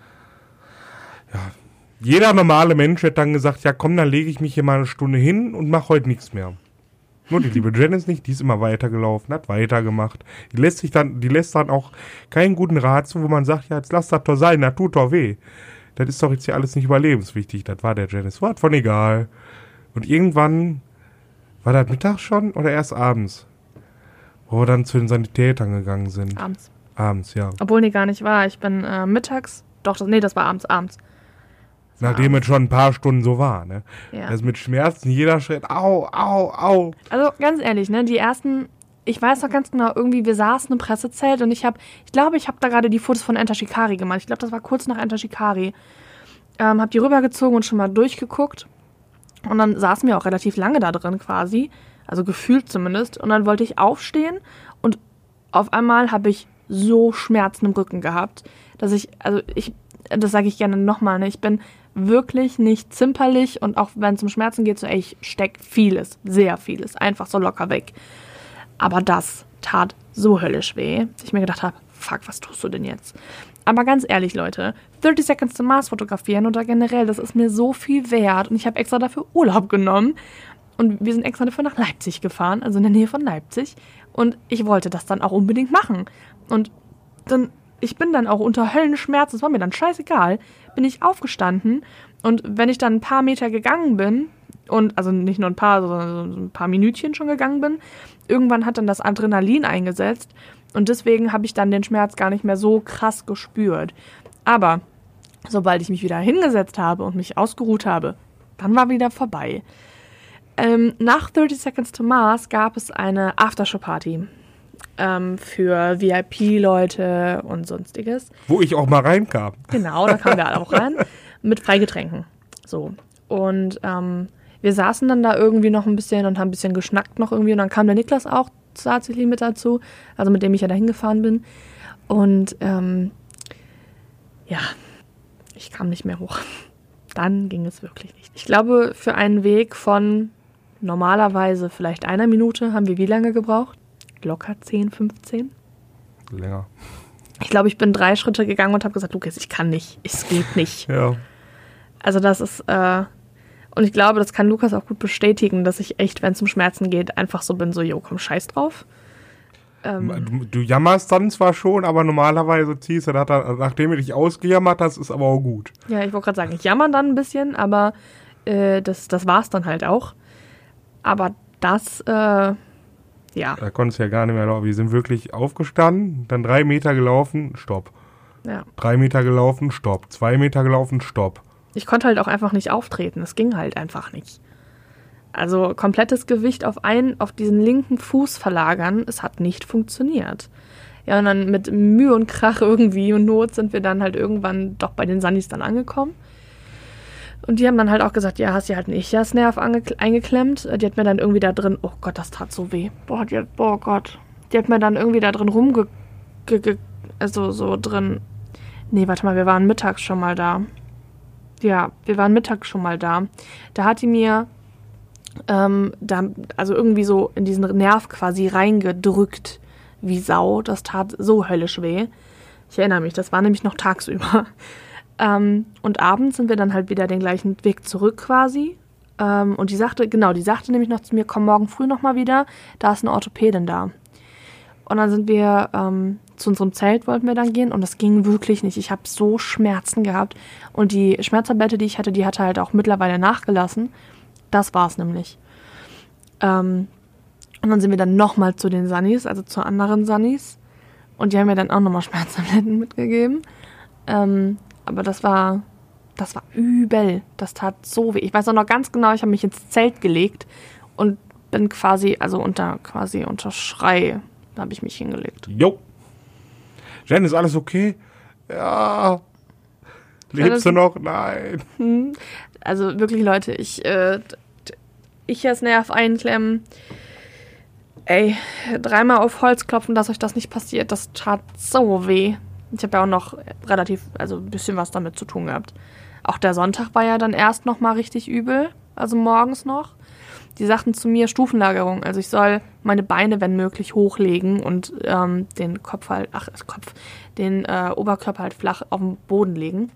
Jeder normale Mensch hätte dann gesagt, ja komm, dann lege ich mich hier mal eine Stunde hin und mache heute nichts mehr. Nur die liebe Janice nicht, die ist immer weitergelaufen, hat weitergemacht. Die lässt sich dann, die lässt dann auch keinen guten Rat zu, wo man sagt, ja, jetzt lass das doch sein, das tut doch weh. Das ist doch jetzt hier alles nicht überlebenswichtig. Das war der Janice. War von egal. Und irgendwann, war das Mittag schon oder erst abends? Wo wir dann zu den Sanitätern gegangen sind. Abends. Abends, ja. Obwohl, nee, gar nicht war. Ich bin äh, mittags, doch, das, nee, das war abends, abends. Das Nachdem es schon ein paar Stunden so war, ne? Ja. Also mit Schmerzen, jeder Schritt, au, au, au. Also ganz ehrlich, ne, die ersten, ich weiß noch ganz genau, irgendwie wir saßen im Pressezelt und ich habe, ich glaube, ich habe da gerade die Fotos von Enter Shikari gemacht. Ich glaube, das war kurz nach Enter Shikari. Ähm, habe die rübergezogen und schon mal durchgeguckt. Und dann saßen wir auch relativ lange da drin quasi, also gefühlt zumindest. Und dann wollte ich aufstehen und auf einmal habe ich so Schmerzen im Rücken gehabt, dass ich, also ich, das sage ich gerne nochmal, ne, ich bin wirklich nicht zimperlich und auch wenn es um Schmerzen geht, so ey, ich steck vieles, sehr vieles, einfach so locker weg. Aber das tat so höllisch weh, dass ich mir gedacht habe, fuck, was tust du denn jetzt? Aber ganz ehrlich, Leute, 30 Seconds to Mars fotografieren oder generell, das ist mir so viel wert und ich habe extra dafür Urlaub genommen. Und wir sind extra dafür nach Leipzig gefahren, also in der Nähe von Leipzig. Und ich wollte das dann auch unbedingt machen. Und dann ich bin dann auch unter Höllenschmerzen, es war mir dann scheißegal, bin ich aufgestanden. Und wenn ich dann ein paar Meter gegangen bin und also nicht nur ein paar, sondern so ein paar Minütchen schon gegangen bin, irgendwann hat dann das Adrenalin eingesetzt und deswegen habe ich dann den Schmerz gar nicht mehr so krass gespürt. Aber sobald ich mich wieder hingesetzt habe und mich ausgeruht habe, dann war wieder vorbei. Ähm, nach 30 Seconds to Mars gab es eine Aftershow-Party ähm, für VIP-Leute und sonstiges. Wo ich auch mal reinkam. Genau, da kamen wir alle <laughs> auch rein. Mit Freigetränken. So. Und ähm, wir saßen dann da irgendwie noch ein bisschen und haben ein bisschen geschnackt noch irgendwie. Und dann kam der Niklas auch tatsächlich mit dazu, also mit dem ich ja da hingefahren bin. Und ähm, ja, ich kam nicht mehr hoch. Dann ging es wirklich nicht. Ich glaube, für einen Weg von normalerweise vielleicht einer Minute haben wir wie lange gebraucht? Locker 10, 15? Länger. Ich glaube, ich bin drei Schritte gegangen und habe gesagt, Lukas, ich kann nicht. Es geht nicht. Ja. Also das ist, äh, und ich glaube, das kann Lukas auch gut bestätigen, dass ich echt, wenn es um Schmerzen geht, einfach so bin, so, jo, komm, scheiß drauf. Ähm, Du, du jammerst dann zwar schon, aber normalerweise ziehst du dann, nachdem du dich ausgejammert hast, ist aber auch gut. ja, ich wollte gerade sagen, ich jammer dann ein bisschen, aber äh, das, das war es dann halt auch. Aber das, äh, ja, Da konntest du ja gar nicht mehr laufen. Wir sind wirklich aufgestanden, dann drei Meter gelaufen, stopp. ja. Drei Meter gelaufen, stopp. Zwei Meter gelaufen, stopp. Ich konnte halt auch einfach nicht auftreten. Es ging halt einfach nicht. Also komplettes Gewicht auf einen, auf diesen linken Fuß verlagern, es hat nicht funktioniert. Ja, und dann mit Mühe und Krach irgendwie und Not sind wir dann halt irgendwann doch bei den Sunnis dann angekommen. Und die haben dann halt auch gesagt, ja, hast du halt einen Ichias-Nerv ange- eingeklemmt. Die hat mir dann irgendwie da drin, oh Gott, das tat so weh. Boah, die hat, boah Gott. Die hat mir dann irgendwie da drin rumge... Ge, ge, also so drin... Nee, warte mal, wir waren mittags schon mal da. Ja, wir waren mittags schon mal da. Da hat die mir ähm, da, also irgendwie so in diesen Nerv quasi reingedrückt wie Sau. Das tat so höllisch weh. Ich erinnere mich, das war nämlich noch tagsüber. <laughs> Ähm, und abends sind wir dann halt wieder den gleichen Weg zurück quasi. Ähm, und die sagte, genau, die sagte nämlich noch zu mir, komm morgen früh nochmal wieder, da ist eine Orthopädin da. Und dann sind wir ähm, zu unserem Zelt, wollten wir dann gehen und das ging wirklich nicht. Ich habe so Schmerzen gehabt und die Schmerztablette, die ich hatte, die hatte halt auch mittlerweile nachgelassen. Das war's nämlich. Ähm, und dann sind wir dann nochmal zu den Sunnis, also zu anderen Sunnis. Und die haben mir dann auch nochmal <laughs> Schmerztabletten mitgegeben. Ähm, aber das war, das war übel. Das tat so weh. Ich weiß auch noch ganz genau, ich habe mich ins Zelt gelegt und bin quasi, also unter, quasi unter Schrei, habe ich mich hingelegt. Jo. Jen, ist alles okay? Ja. Lebst du noch? Nein. Also wirklich, Leute, ich, äh, ich das Nerv einklemmen. Ey, dreimal auf Holz klopfen, dass euch das nicht passiert. Das tat so weh. Ich habe ja auch noch relativ, also ein bisschen was damit zu tun gehabt. Auch der Sonntag war ja dann erst noch mal richtig übel, also morgens noch. Die sagten zu mir Stufenlagerung, also ich soll meine Beine, wenn möglich, hochlegen und ähm, den Kopf halt, ach, Kopf, den äh, Oberkörper halt flach auf den Boden legen.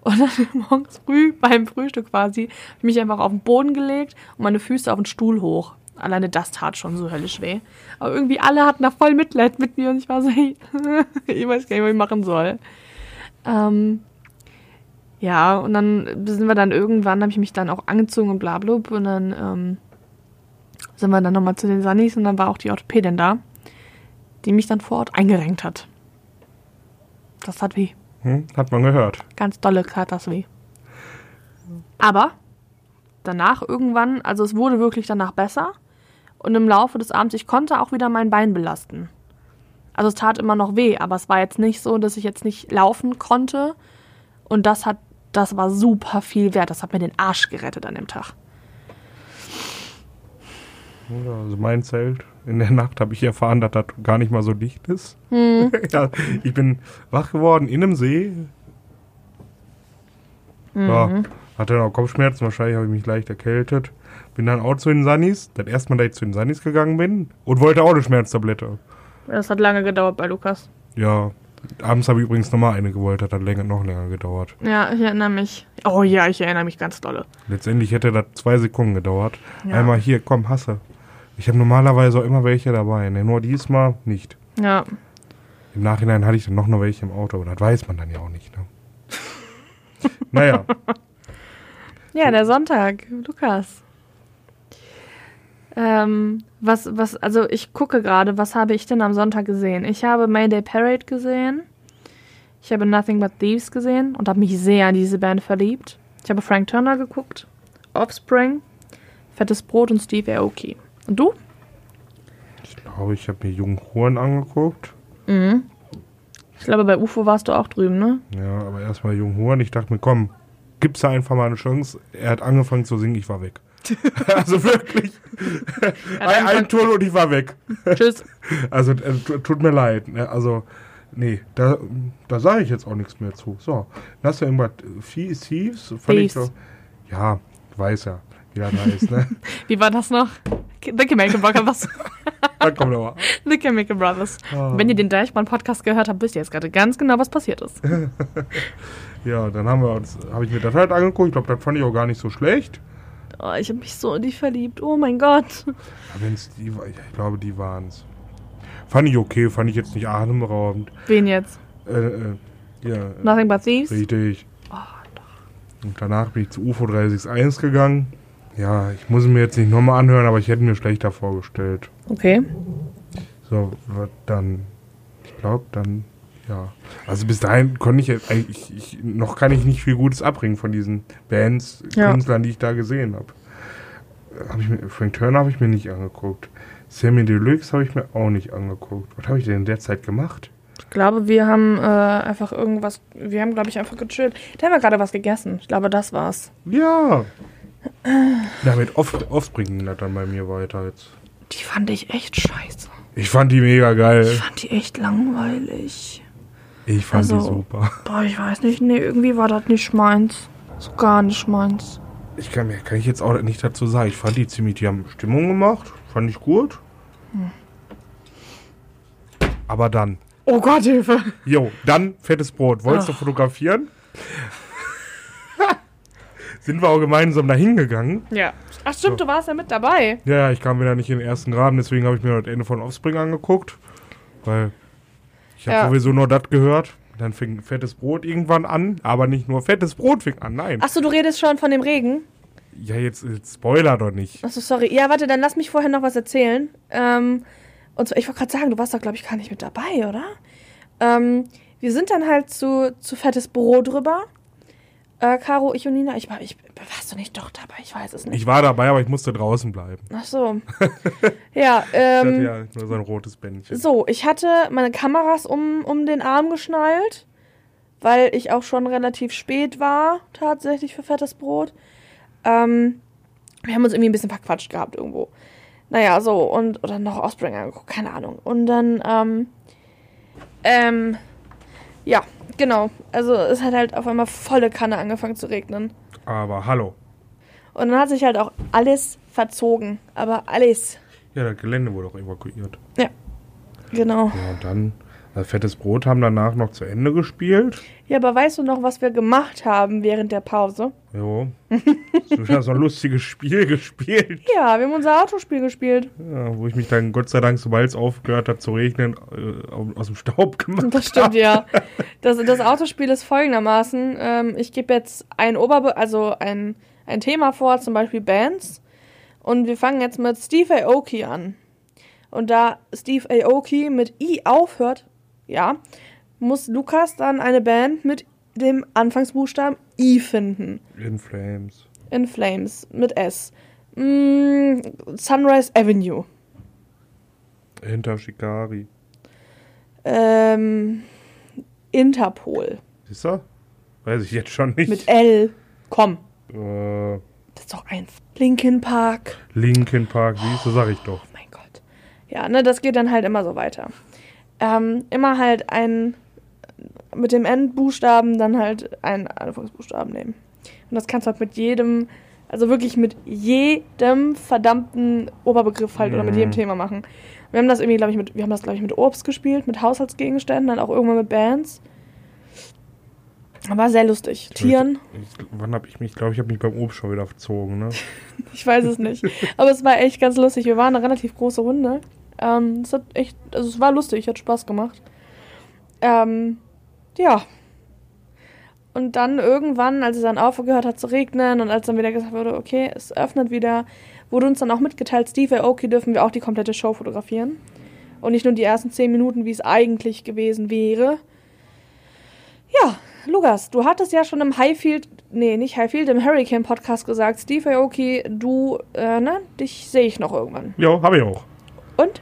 Und dann <laughs> morgens früh beim Frühstück quasi ich mich einfach auf den Boden gelegt und meine Füße auf den Stuhl hoch. Alleine das tat schon so höllisch weh. Aber irgendwie alle hatten da voll Mitleid mit mir und ich war so, hey, <laughs> ich weiß gar nicht, was ich machen soll. Ähm, ja, und dann sind wir dann irgendwann, habe ich mich dann auch angezogen und bla bla und dann ähm, sind wir dann nochmal zu den Sunnis und dann war auch die Orthopädin da, die mich dann vor Ort eingerenkt hat. Das hat weh. Hm? Hat man gehört. Ganz dolle tat das weh. Aber danach irgendwann, also es wurde wirklich danach besser. Und im Laufe des Abends, ich konnte auch wieder mein Bein belasten. Also es tat immer noch weh, aber es war jetzt nicht so, dass ich jetzt nicht laufen konnte. Und das hat, das war super viel wert. Das hat mir den Arsch gerettet an dem Tag. Ja, also mein Zelt. In der Nacht habe ich erfahren, dass das gar nicht mal so dicht ist. Hm. <laughs> ja, ich bin wach geworden in einem See. Ja, Mhm. hatte dann auch Kopfschmerzen, wahrscheinlich habe ich mich leicht erkältet. Bin dann auch zu den Sunnies, das erste Mal, dass ich zu den Sunnies gegangen bin und wollte auch eine Schmerztablette. Das hat lange gedauert bei Lukas. Ja, abends habe ich übrigens nochmal eine gewollt, hat länger, noch länger gedauert. Ja, ich erinnere mich. Oh ja, ich erinnere mich ganz dolle. Letztendlich hätte das zwei Sekunden gedauert. Ja. Einmal hier, komm, hasse. Ich habe normalerweise auch immer welche dabei, ne? nur diesmal nicht. Ja. Im Nachhinein hatte ich dann noch noch welche im Auto, aber das weiß man dann ja auch nicht. Ne? <laughs> naja, <laughs> Ja, der Sonntag, Lukas. Ähm, was, was, also ich gucke gerade, was habe ich denn am Sonntag gesehen? Ich habe Mayday Parade gesehen. Ich habe Nothing But Thieves gesehen und habe mich sehr in diese Band verliebt. Ich habe Frank Turner geguckt, Offspring, Fettes Brot und Steve Aoki. Und du? ich glaube, ich habe mir Jungen Huren angeguckt. Mhm. Ich glaube, bei UFO warst du auch drüben, ne? Ja, aber erstmal Jungen Huren. Ich dachte mir, komm, gib's da einfach mal eine Chance. Er hat angefangen zu singen, ich war weg. <laughs> also wirklich. ein, ein Ton und ich war weg. Tschüss. <laughs> Also äh, tu- tut mir leid. ne, Also, nee, da, da sage ich jetzt auch nichts mehr zu. So, hast du irgendwas Thieves? Fand ich ja, weiß ja, wie das heißt, ne? <laughs> Wie war das noch? The Chemical Brothers. Dann kommt aber. The Chemical Brothers. Ah. Wenn ihr den Deichmann-Podcast gehört habt, wisst ihr jetzt gerade ganz genau, was passiert ist. Ja, dann haben wir uns, habe ich mir das halt angeguckt. Ich glaube, das fand ich auch gar nicht so schlecht. Oh, ich habe mich so in die verliebt. Oh mein Gott. Wenn es die war, ich glaube, die waren es. Fand ich okay, fand ich jetzt nicht atemberaubend. Wen jetzt? Äh, äh, ja, Nothing but Thieves? richtig. Und danach bin ich zu UFO 361 gegangen. Ja, ich muss es mir jetzt nicht nochmal anhören, aber ich hätte mir schlechter vorgestellt. Okay. So, dann, ich glaube, dann, ja. Also bis dahin konnte ich jetzt eigentlich, ich, noch kann ich nicht viel Gutes abbringen von diesen Bands, Ja. Künstlern, die ich da gesehen habe. Hab ich mir, Frank Turner habe ich mir nicht angeguckt. Sammy Deluxe habe ich mir auch nicht angeguckt. Was habe ich denn in der Zeit gemacht? Ich glaube, wir haben äh, einfach irgendwas. Wir haben, glaube ich, einfach gechillt. Da haben wir gerade was gegessen. Ich glaube, das war's. Ja. Damit off, Offspring ging das dann bei mir weiter jetzt. Die fand ich echt scheiße. Ich fand die mega Ich geil. fand die echt langweilig. Ich fand die Also- super. <laughs> Boah, ich weiß nicht. Nee, irgendwie war das nicht meins. So gar nicht meins. Ich kann mir kann ich jetzt auch nicht dazu sagen. Ich fand die ziemlich, die haben Stimmung gemacht. Fand ich gut. Aber dann. Oh Gott, Hilfe. Jo, dann fettes Brot. Wolltest du Ach. fotografieren? <laughs> Sind wir auch gemeinsam dahin gegangen. Ja. Ach stimmt, du warst ja mit dabei. Ja, ja, ich kam wieder nicht in den ersten Graben, deswegen habe ich mir das Ende von Offspring angeguckt. Weil ich habe Ja. sowieso nur das gehört. Dann fing fettes Brot irgendwann an, aber nicht nur fettes Brot fing an, nein. Achso, du redest schon von dem Regen? Ja, jetzt, jetzt Spoiler doch nicht. Achso, sorry. Ja, warte, dann lass mich vorher noch was erzählen. Ähm, und zwar, ich wollte gerade sagen, du warst doch, glaube ich, gar nicht mit dabei, oder? Ähm, wir sind dann halt zu, zu fettes Brot rüber. Äh, Caro, ich und Nina. Ich war, ich, warst du nicht doch dabei? Ich weiß es nicht. Ich war dabei, aber ich musste draußen bleiben. Ach so. <laughs> ja, Ich hatte ähm, ja nur so ein rotes Bändchen. so, ich hatte meine Kameras um, um den Arm geschnallt, weil ich auch schon relativ spät war, tatsächlich für fettes Brot. Ähm, wir haben uns irgendwie ein bisschen verquatscht gehabt irgendwo. Naja, so, und, oder noch angeguckt, keine Ahnung. Und dann, ähm, ähm, ja, genau. Also es hat halt auf einmal volle Kanne angefangen zu regnen. Aber hallo. Und dann hat sich halt auch alles verzogen. Aber alles. Ja, das Gelände wurde auch evakuiert. Genau. Ja, und dann, fettes Brot haben danach noch zu Ende gespielt. Ja, aber weißt du noch, was wir gemacht haben während der Pause? Jo. so, ja, so ein lustiges Spiel <laughs> gespielt. Ja, wir haben unser Autospiel gespielt. Ja, wo ich mich dann Gott sei Dank, sobald es aufgehört hat zu regnen, äh, aus dem Staub gemacht Das stimmt, ja. <laughs> Das, das Autospiel ist folgendermaßen. Ähm, ich gebe jetzt ein Oberbe also ein, ein Thema vor, zum Beispiel Bands. Und wir fangen jetzt mit Steve Aoki an. Und da Steve Aoki mit I aufhört, ja, muss Lukas dann eine Band mit dem Anfangsbuchstaben I finden. In Flames. In Flames mit S. Mm, Sunrise Avenue. Hinter Shikari. Ähm, Interpol. Siehst du? Weiß ich jetzt schon nicht. Mit L. Komm, äh, das ist doch einfach. Linkin Park. Linkin Park, siehst du, sag ich doch. Oh mein Gott. Ja, ne, das geht dann halt immer so weiter. Ähm, immer halt ein mit dem Endbuchstaben dann halt einen Anfangsbuchstaben nehmen. Und das kannst du halt mit jedem, also wirklich mit jedem verdammten Oberbegriff halt oder mit Mhm. jedem Thema machen. Wir haben das irgendwie, glaube ich, mit, wir haben das, glaube ich, mit Obst gespielt, mit Haushaltsgegenständen, dann auch irgendwann mit Bands. War sehr lustig. Tieren, Ich, wann hab ich mich, glaube ich, habe mich beim Obst schon wieder verzogen, ne? <laughs> ich weiß es nicht. Aber es war echt ganz lustig. Wir waren eine relativ große Runde. Ähm, es hat echt, also es war lustig, hat Spaß gemacht. Ähm, ja. Und dann irgendwann, als es dann aufgehört hat zu regnen und als dann wieder gesagt wurde, okay, es öffnet wieder, wurde uns dann auch mitgeteilt, Steve Aoki dürfen wir auch die komplette Show fotografieren. Und nicht nur die ersten zehn Minuten, wie es eigentlich gewesen wäre. Ja, Lukas, du hattest ja schon im Highfield, nee, nicht Highfield, im Hurricane Podcast gesagt, Steve Aoki, du, äh, ne, dich sehe ich noch irgendwann. Ja, habe ich auch. Und?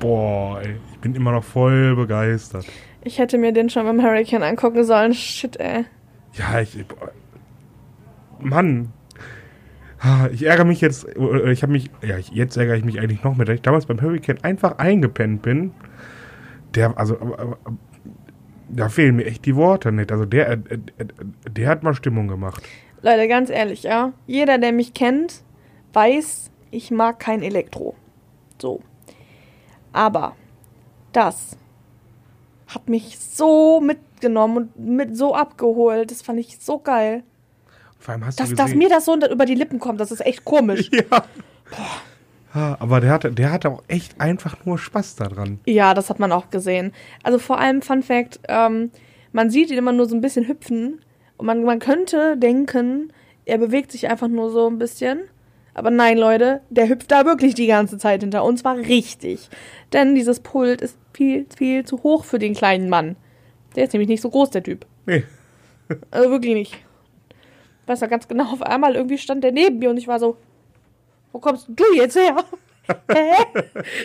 Boah, ey, ich bin immer noch voll begeistert. Ich hätte mir den schon beim Hurricane angucken sollen. Shit, ey. Ja, ich. boah. Mann. Ich ärgere mich jetzt, äh, ich habe mich, ja, jetzt ärgere ich mich eigentlich noch mehr, dass ich damals beim Hurricane einfach eingepennt bin. Der, also, da fehlen mir echt die Worte nicht. Also, der, äh, äh, der hat mal Stimmung gemacht. Leute, ganz ehrlich, ja. Jeder, der mich kennt, weiß, ich mag kein Elektro. So. Aber das hat mich so mitgenommen und mit so abgeholt. Das fand ich so geil. Vor allem hast Dass, du dass gesehen, mir das so über die Lippen kommt, das ist echt komisch. <laughs> Ja. Ah, Aber der hatte, der hatte auch echt einfach nur Spaß daran. Ja, das hat man auch gesehen. Also vor allem, Fun Fact, ähm, man sieht ihn immer nur so ein bisschen hüpfen und man, man könnte denken, er bewegt sich einfach nur so ein bisschen. Aber nein, Leute, der hüpft da wirklich die ganze Zeit hinter und zwar richtig. Denn dieses Pult ist viel, viel zu hoch für den kleinen Mann. Der ist nämlich nicht so groß, der Typ. Nee. <laughs> Also wirklich nicht. Ich weiß noch ganz genau, auf einmal irgendwie stand der neben mir und ich war so, wo kommst du jetzt her? <laughs> Hä?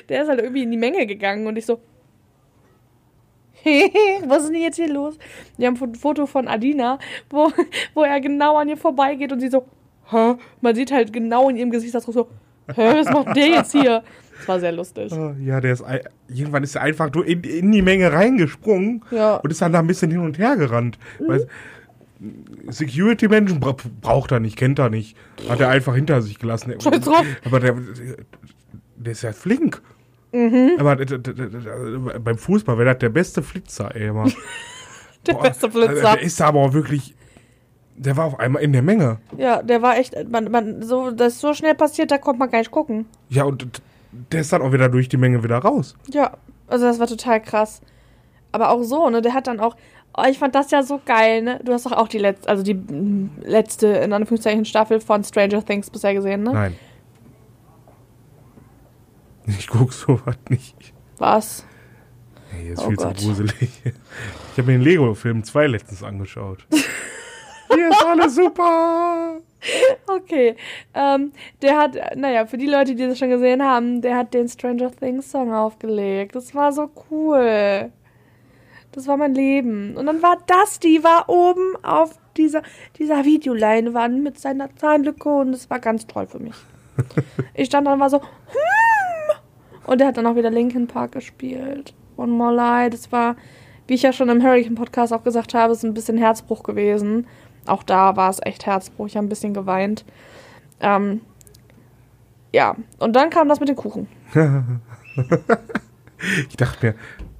Der ist halt irgendwie in die Menge gegangen und ich so, <laughs> was ist denn jetzt hier los? Wir haben ein Foto von Adina, wo, wo er genau an ihr vorbeigeht und sie so, hä? Man sieht halt genau in ihrem Gesichtsausdruck so, hä, was macht der jetzt hier? Das war sehr lustig. Ah, Ja, der ist irgendwann ist er einfach nur in, in die Menge reingesprungen Ja. und ist dann da ein bisschen hin und her gerannt. Weil Security-Menschen bra braucht er nicht, kennt er nicht. Hat er einfach hinter sich gelassen. Scheiß drauf. Aber der, der ist ja flink. Mhm. Aber beim Fußball wäre das der beste Flitzer, ey. <laughs> Der Boah, beste Also, Flitzer. der ist aber auch wirklich. Der war auf einmal in der Menge. Ja, der war echt, man, man, so, das ist so schnell passiert, da konnte man gar nicht gucken. Ja, und der ist dann auch wieder durch die Menge wieder raus. Ja, also das war total krass. Aber auch so, ne, der hat dann auch, oh, ich fand das ja so geil, ne? Du hast doch auch die letzte, also die letzte, in Anführungszeichen, Staffel von Stranger Things bisher gesehen, ne? Nein. Ich guck sowas nicht. Was? Hey, ist Oh viel Gott. zu gruselig. Ich habe mir den Lego-Film 2 letztens angeschaut. <laughs> Hier ist alles super. Okay. Ähm, der hat, naja, für die Leute, die das schon gesehen haben, der hat den Stranger Things Song aufgelegt. Das war so cool. Das war mein Leben. Und dann war das, die war oben auf dieser, dieser Videoleinwand mit seiner Zahnlücke und es war ganz toll für mich. Ich stand dann und war so, hm. Und er hat dann auch wieder Linkin Park gespielt. One More Lie. Das war, wie ich ja schon im Hurricane Podcast auch gesagt habe, ist ein bisschen Herzbruch gewesen. Auch da war es echt Herzbruch. Ich habe ein bisschen geweint. Ähm, ja, und dann kam das mit dem Kuchen. <laughs> Ich dachte mir,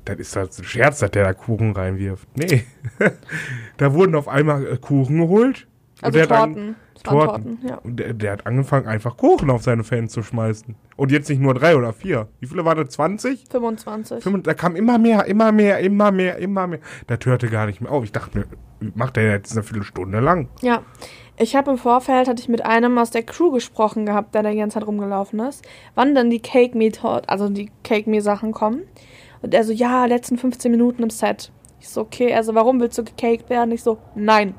das ist das ein Scherz, dass der da Kuchen reinwirft. Nee. <laughs> da wurden auf einmal äh, Kuchen geholt. Und Also der hat an- Torten. Waren Torten. Torten, ja. Und der, der hat angefangen, einfach Kuchen auf seine Fans zu schmeißen. Und jetzt nicht nur drei oder vier. Wie viele waren das? 20? 25. Fünf- Da kam immer mehr, immer mehr, immer mehr, immer mehr. Das hörte gar nicht mehr auf. Ich dachte mir, macht der jetzt eine Viertelstunde lang? Ja. Ich habe im Vorfeld, hatte ich mit einem aus der Crew gesprochen gehabt, der da die ganze Zeit rumgelaufen ist, wann denn die Cake Me, also die Cake Me Sachen kommen. Und er so, ja, letzten 15 Minuten im Set. Ich so, okay, also warum willst du gecaked werden? Ich so, nein.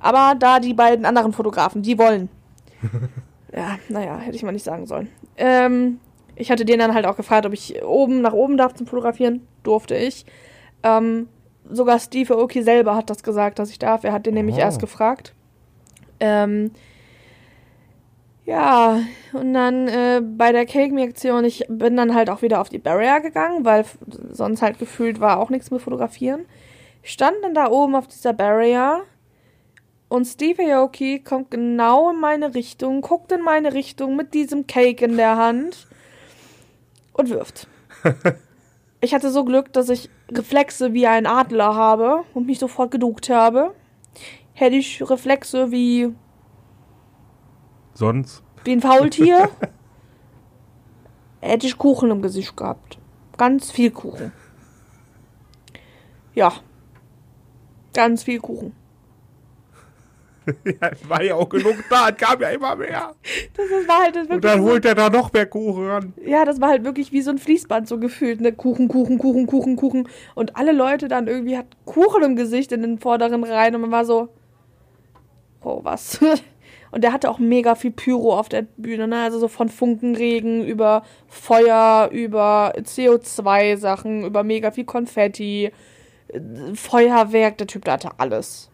Aber da die beiden anderen Fotografen, die wollen. <laughs> ja, naja, hätte ich mal nicht sagen sollen. Ähm, ich hatte den dann halt auch gefragt, ob ich oben nach oben darf zum Fotografieren. Durfte ich. Ähm, sogar Steve Aoki selber hat das gesagt, dass ich darf. Er hat den nämlich Oh. erst gefragt. Ähm, ja, und dann äh, bei der Cake-Me-Aktion, ich bin dann halt auch wieder auf die Barrier gegangen, weil sonst halt gefühlt war auch nichts mit Fotografieren. Ich stand dann da oben auf dieser Barrier und Steve Aoki kommt genau in meine Richtung, guckt in meine Richtung mit diesem Cake in der Hand und wirft. <laughs> Ich hatte so Glück, dass ich Reflexe wie ein Adler habe und mich sofort geduckt habe. Hätte ich Reflexe wie, Sonst? wie ein Faultier, <laughs> hätte ich Kuchen im Gesicht gehabt. Ganz viel Kuchen. Ja. Ganz viel Kuchen. <laughs> ja, es war ja auch genug da, es kam ja immer mehr. Das ist- war halt wirklich Und dann holt er da noch mehr Kuchen ran. ja, das war halt wirklich wie so ein Fließband so gefühlt, ne? Kuchen, Kuchen, Kuchen, Kuchen, Kuchen. Und alle Leute dann irgendwie hat Kuchen im Gesicht in den vorderen Reihen und man war so, oh, was? <laughs> Und der hatte auch mega viel Pyro auf der Bühne, ne? Also so von Funkenregen über Feuer, über CO2-Sachen, über mega viel Konfetti, äh, Feuerwerk. Der Typ, der hatte alles.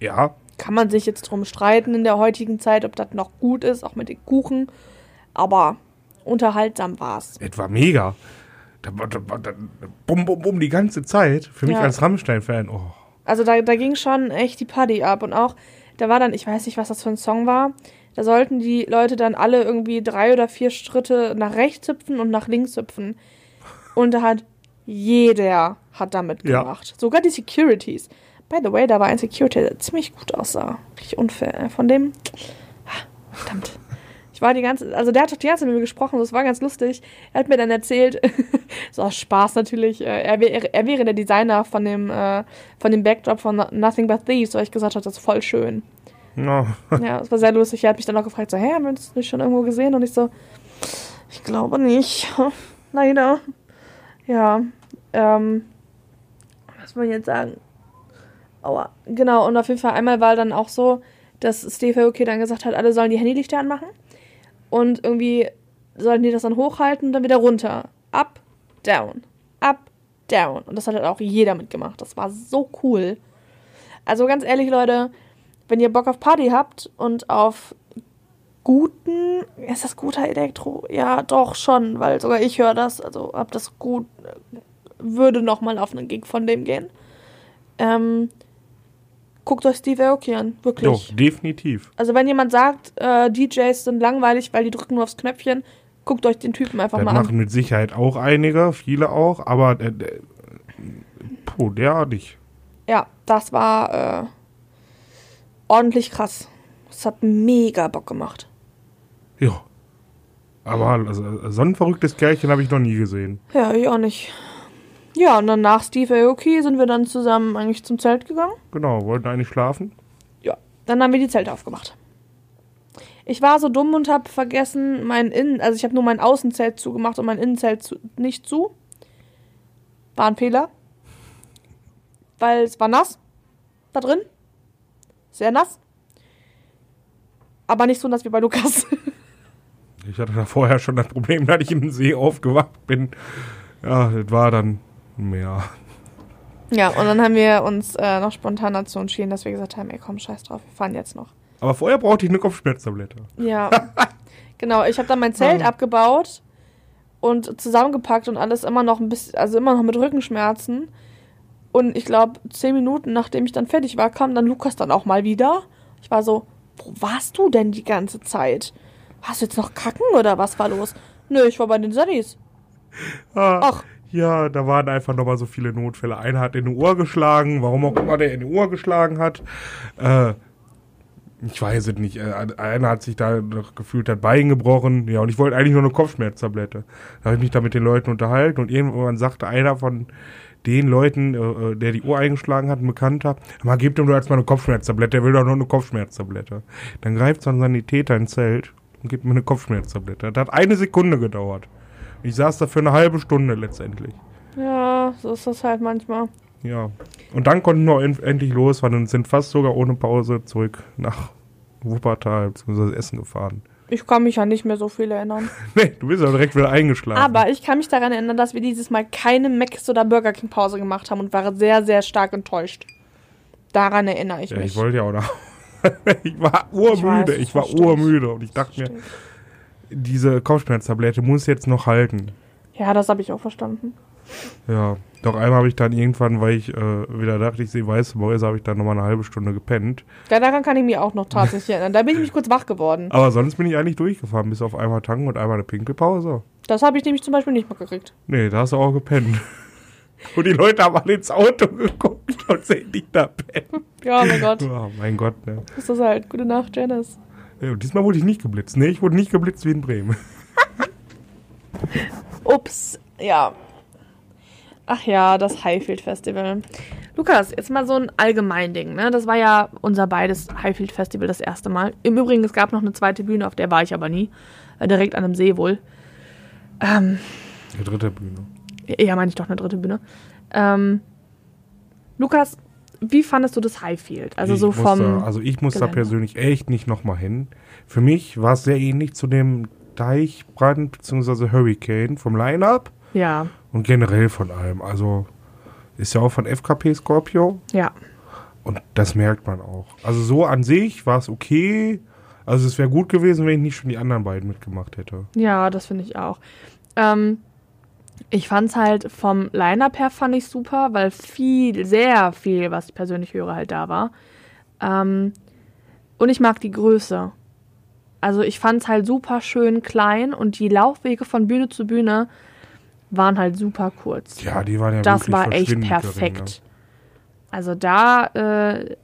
Ja, Kann man sich jetzt drum streiten in der heutigen Zeit, ob das noch gut ist, auch mit den Kuchen. Aber unterhaltsam war's. es war mega. Da, war- da, war- da, bum, bum, bum, die ganze Zeit. Für mich Ja. als Rammstein-Fan, oh. Also da, da ging schon echt die Party ab. Und auch, da war dann, ich weiß nicht, was das für ein Song war. Da sollten die Leute dann alle irgendwie drei oder vier Schritte nach rechts hüpfen und nach links hüpfen. Und da hat jeder hat da mitgemacht. Sogar die Securities. By the way, da war ein Security, der ziemlich gut aussah. Richtig unfair. Von dem. Ah, Verdammt. Ich war die ganze, also der hat doch die ganze Zeit mit mir gesprochen, das war ganz lustig. Er hat mir dann erzählt, <laughs> so aus Spaß natürlich, äh, er, wär, er wäre der Designer von dem, äh, von dem Backdrop von No- Nothing But Thieves, weil ich gesagt habe, das ist voll schön. Ja. <laughs> Ja, das war sehr lustig. Er hat mich dann auch gefragt, so, hä, haben wir uns nicht schon irgendwo gesehen? Und ich so, ich glaube nicht. <laughs> Leider. Ja, ähm, was soll ich jetzt sagen? Aua. Genau, und auf jeden Fall einmal war dann auch so, dass Steve Aoki dann gesagt hat, alle sollen die Handylichter anmachen. Und irgendwie sollten die das dann hochhalten und dann wieder runter. Up, down. Up, down. Und das hat halt auch jeder mitgemacht. Das war so cool. Also ganz ehrlich, Leute, wenn ihr Bock auf Party habt und auf guten, ist das guter Elektro? Ja, doch schon, weil sogar ich höre das, also hab das gut, würde noch mal auf einen Gig von dem gehen. Ähm, guckt euch Steve Aoki an, wirklich. Jo, definitiv. Also wenn jemand sagt, äh, DJs sind langweilig, weil die drücken nur aufs Knöpfchen, guckt euch den Typen einfach Das mal machen an. mit Sicherheit auch einige, viele auch, aber äh, äh, puh, derartig. Ja, das war äh, ordentlich krass. Das hat mega Bock gemacht. Ja. Aber also, so ein verrücktes Kerlchen habe ich noch nie gesehen. Ja, ich auch nicht. Ja, und dann nach Steve Aoki sind wir dann zusammen eigentlich zum Zelt gegangen. Genau, wollten eigentlich schlafen. Ja, dann haben wir die Zelte aufgemacht. Ich war so dumm und habe vergessen, mein Innen, also ich habe nur mein Außenzelt zugemacht und mein Innenzelt zu, nicht zu. War ein Fehler. Weil es war nass da drin. Sehr nass. Aber nicht so nass wie bei Lukas. Ich hatte da vorher schon das Problem, dass ich im See aufgewacht bin. Ja, das war dann mehr. ja, und dann haben wir uns äh, noch spontan dazu entschieden, dass wir gesagt haben, ey komm, scheiß drauf, wir fahren jetzt noch. Aber vorher brauchte ich eine Kopfschmerztablette. Ja, <laughs> genau. Ich habe dann mein Zelt Ah. abgebaut und zusammengepackt und alles immer noch ein bisschen, also immer noch mit Rückenschmerzen. Und ich glaube, zehn Minuten nachdem ich dann fertig war, kam dann Lukas dann auch mal wieder. Ich war so, wo warst du denn die ganze Zeit? Hast du jetzt noch kacken oder was war los? Nö, ich war bei den Sunnies. Ah, Ach. Ja, da waren einfach nochmal so viele Notfälle. Einer hat in die Ohr geschlagen, warum auch immer der in die Ohr geschlagen hat. Äh, ich weiß es nicht. Äh, einer hat sich da noch gefühlt das Bein gebrochen. Ja, und ich wollte eigentlich nur eine Kopfschmerztablette. Da habe ich mich da mit den Leuten unterhalten und irgendwann sagte einer von den Leuten, äh, der die Ohr eingeschlagen hat, ein Bekannter, mal gib ihm doch jetzt mal eine Kopfschmerztablette, der will doch nur eine Kopfschmerztablette. Dann greift so ein Sanitäter ins Zelt und gibt mir eine Kopfschmerztablette. Das hat eine Sekunde gedauert. Ich saß da für eine halbe Stunde letztendlich. Ja, so ist das halt manchmal. Ja. Und dann konnten wir en- endlich losfahren und sind fast sogar ohne Pause zurück nach Wuppertal bzw. Essen gefahren. Ich kann mich ja nicht mehr so viel erinnern. <laughs> Nee, du bist ja direkt wieder eingeschlafen. Aber ich kann mich daran erinnern, dass wir dieses Mal keine Mc's oder Burger King Pause gemacht haben und war sehr, sehr stark enttäuscht. Daran erinnere ich ja, mich. ich wollte ja auch nach. <laughs> ich war urmüde. Ich weiß, Ich, war ich. urmüde und ich dachte mir, diese Kopfschmerztablette muss jetzt noch halten. Ja, das habe ich auch verstanden. Ja, doch einmal habe ich dann irgendwann, weil ich äh, wieder dachte, ich sehe weiße Mäuse, habe ich dann nochmal eine halbe Stunde gepennt. Ja, daran kann ich mich auch noch tatsächlich erinnern. Da bin ich mich kurz wach geworden. Aber sonst bin ich eigentlich durchgefahren, bis auf einmal tanken und einmal eine Pinkelpause. Das habe ich nämlich zum Beispiel nicht mehr gekriegt. Nee, da hast du auch gepennt. <laughs> Und die Leute haben alle ins Auto geguckt und sehen dich da pennen. Ja, mein Gott. Oh mein Gott, ne. Das ist halt. Gute Nacht, Janice. Ja, und diesmal wurde ich nicht geblitzt. Nee, ich wurde nicht geblitzt wie in Bremen. <laughs> Ups, ja. Ach ja, das Highfield Festival. Lukas, jetzt mal so ein Allgemeinding, ne? Das war ja unser beides Highfield Festival das erste Mal. Im Übrigen, es gab noch eine zweite Bühne, auf der war ich aber nie. Äh, direkt an einem See wohl. Ähm, Die dritte Bühne. eher meine ich doch eine dritte Bühne. Ähm, Lukas, wie fandest du das Highfield? Also ich so muss vom. Da, also ich muss da Gelände. persönlich echt nicht nochmal hin. Für mich war es sehr ähnlich zu dem Deichbrand bzw. Hurricane vom Line-Up ja, und generell von allem. Also ist ja auch von FKP Scorpio ja. und das merkt man auch. Also so an sich war es okay. Also es wäre gut gewesen, wenn ich nicht schon die anderen beiden mitgemacht hätte. Ja, das finde ich auch. Ähm, ich fand es halt vom Line-Up her fand ich super, weil viel, sehr viel, was ich persönlich höre, halt da war. Ähm, und ich mag die Größe. Also ich fand es halt super schön klein und die Laufwege von Bühne zu Bühne waren halt super kurz. Ja, die waren ja das war echt perfekt. gering, ne? Also da äh,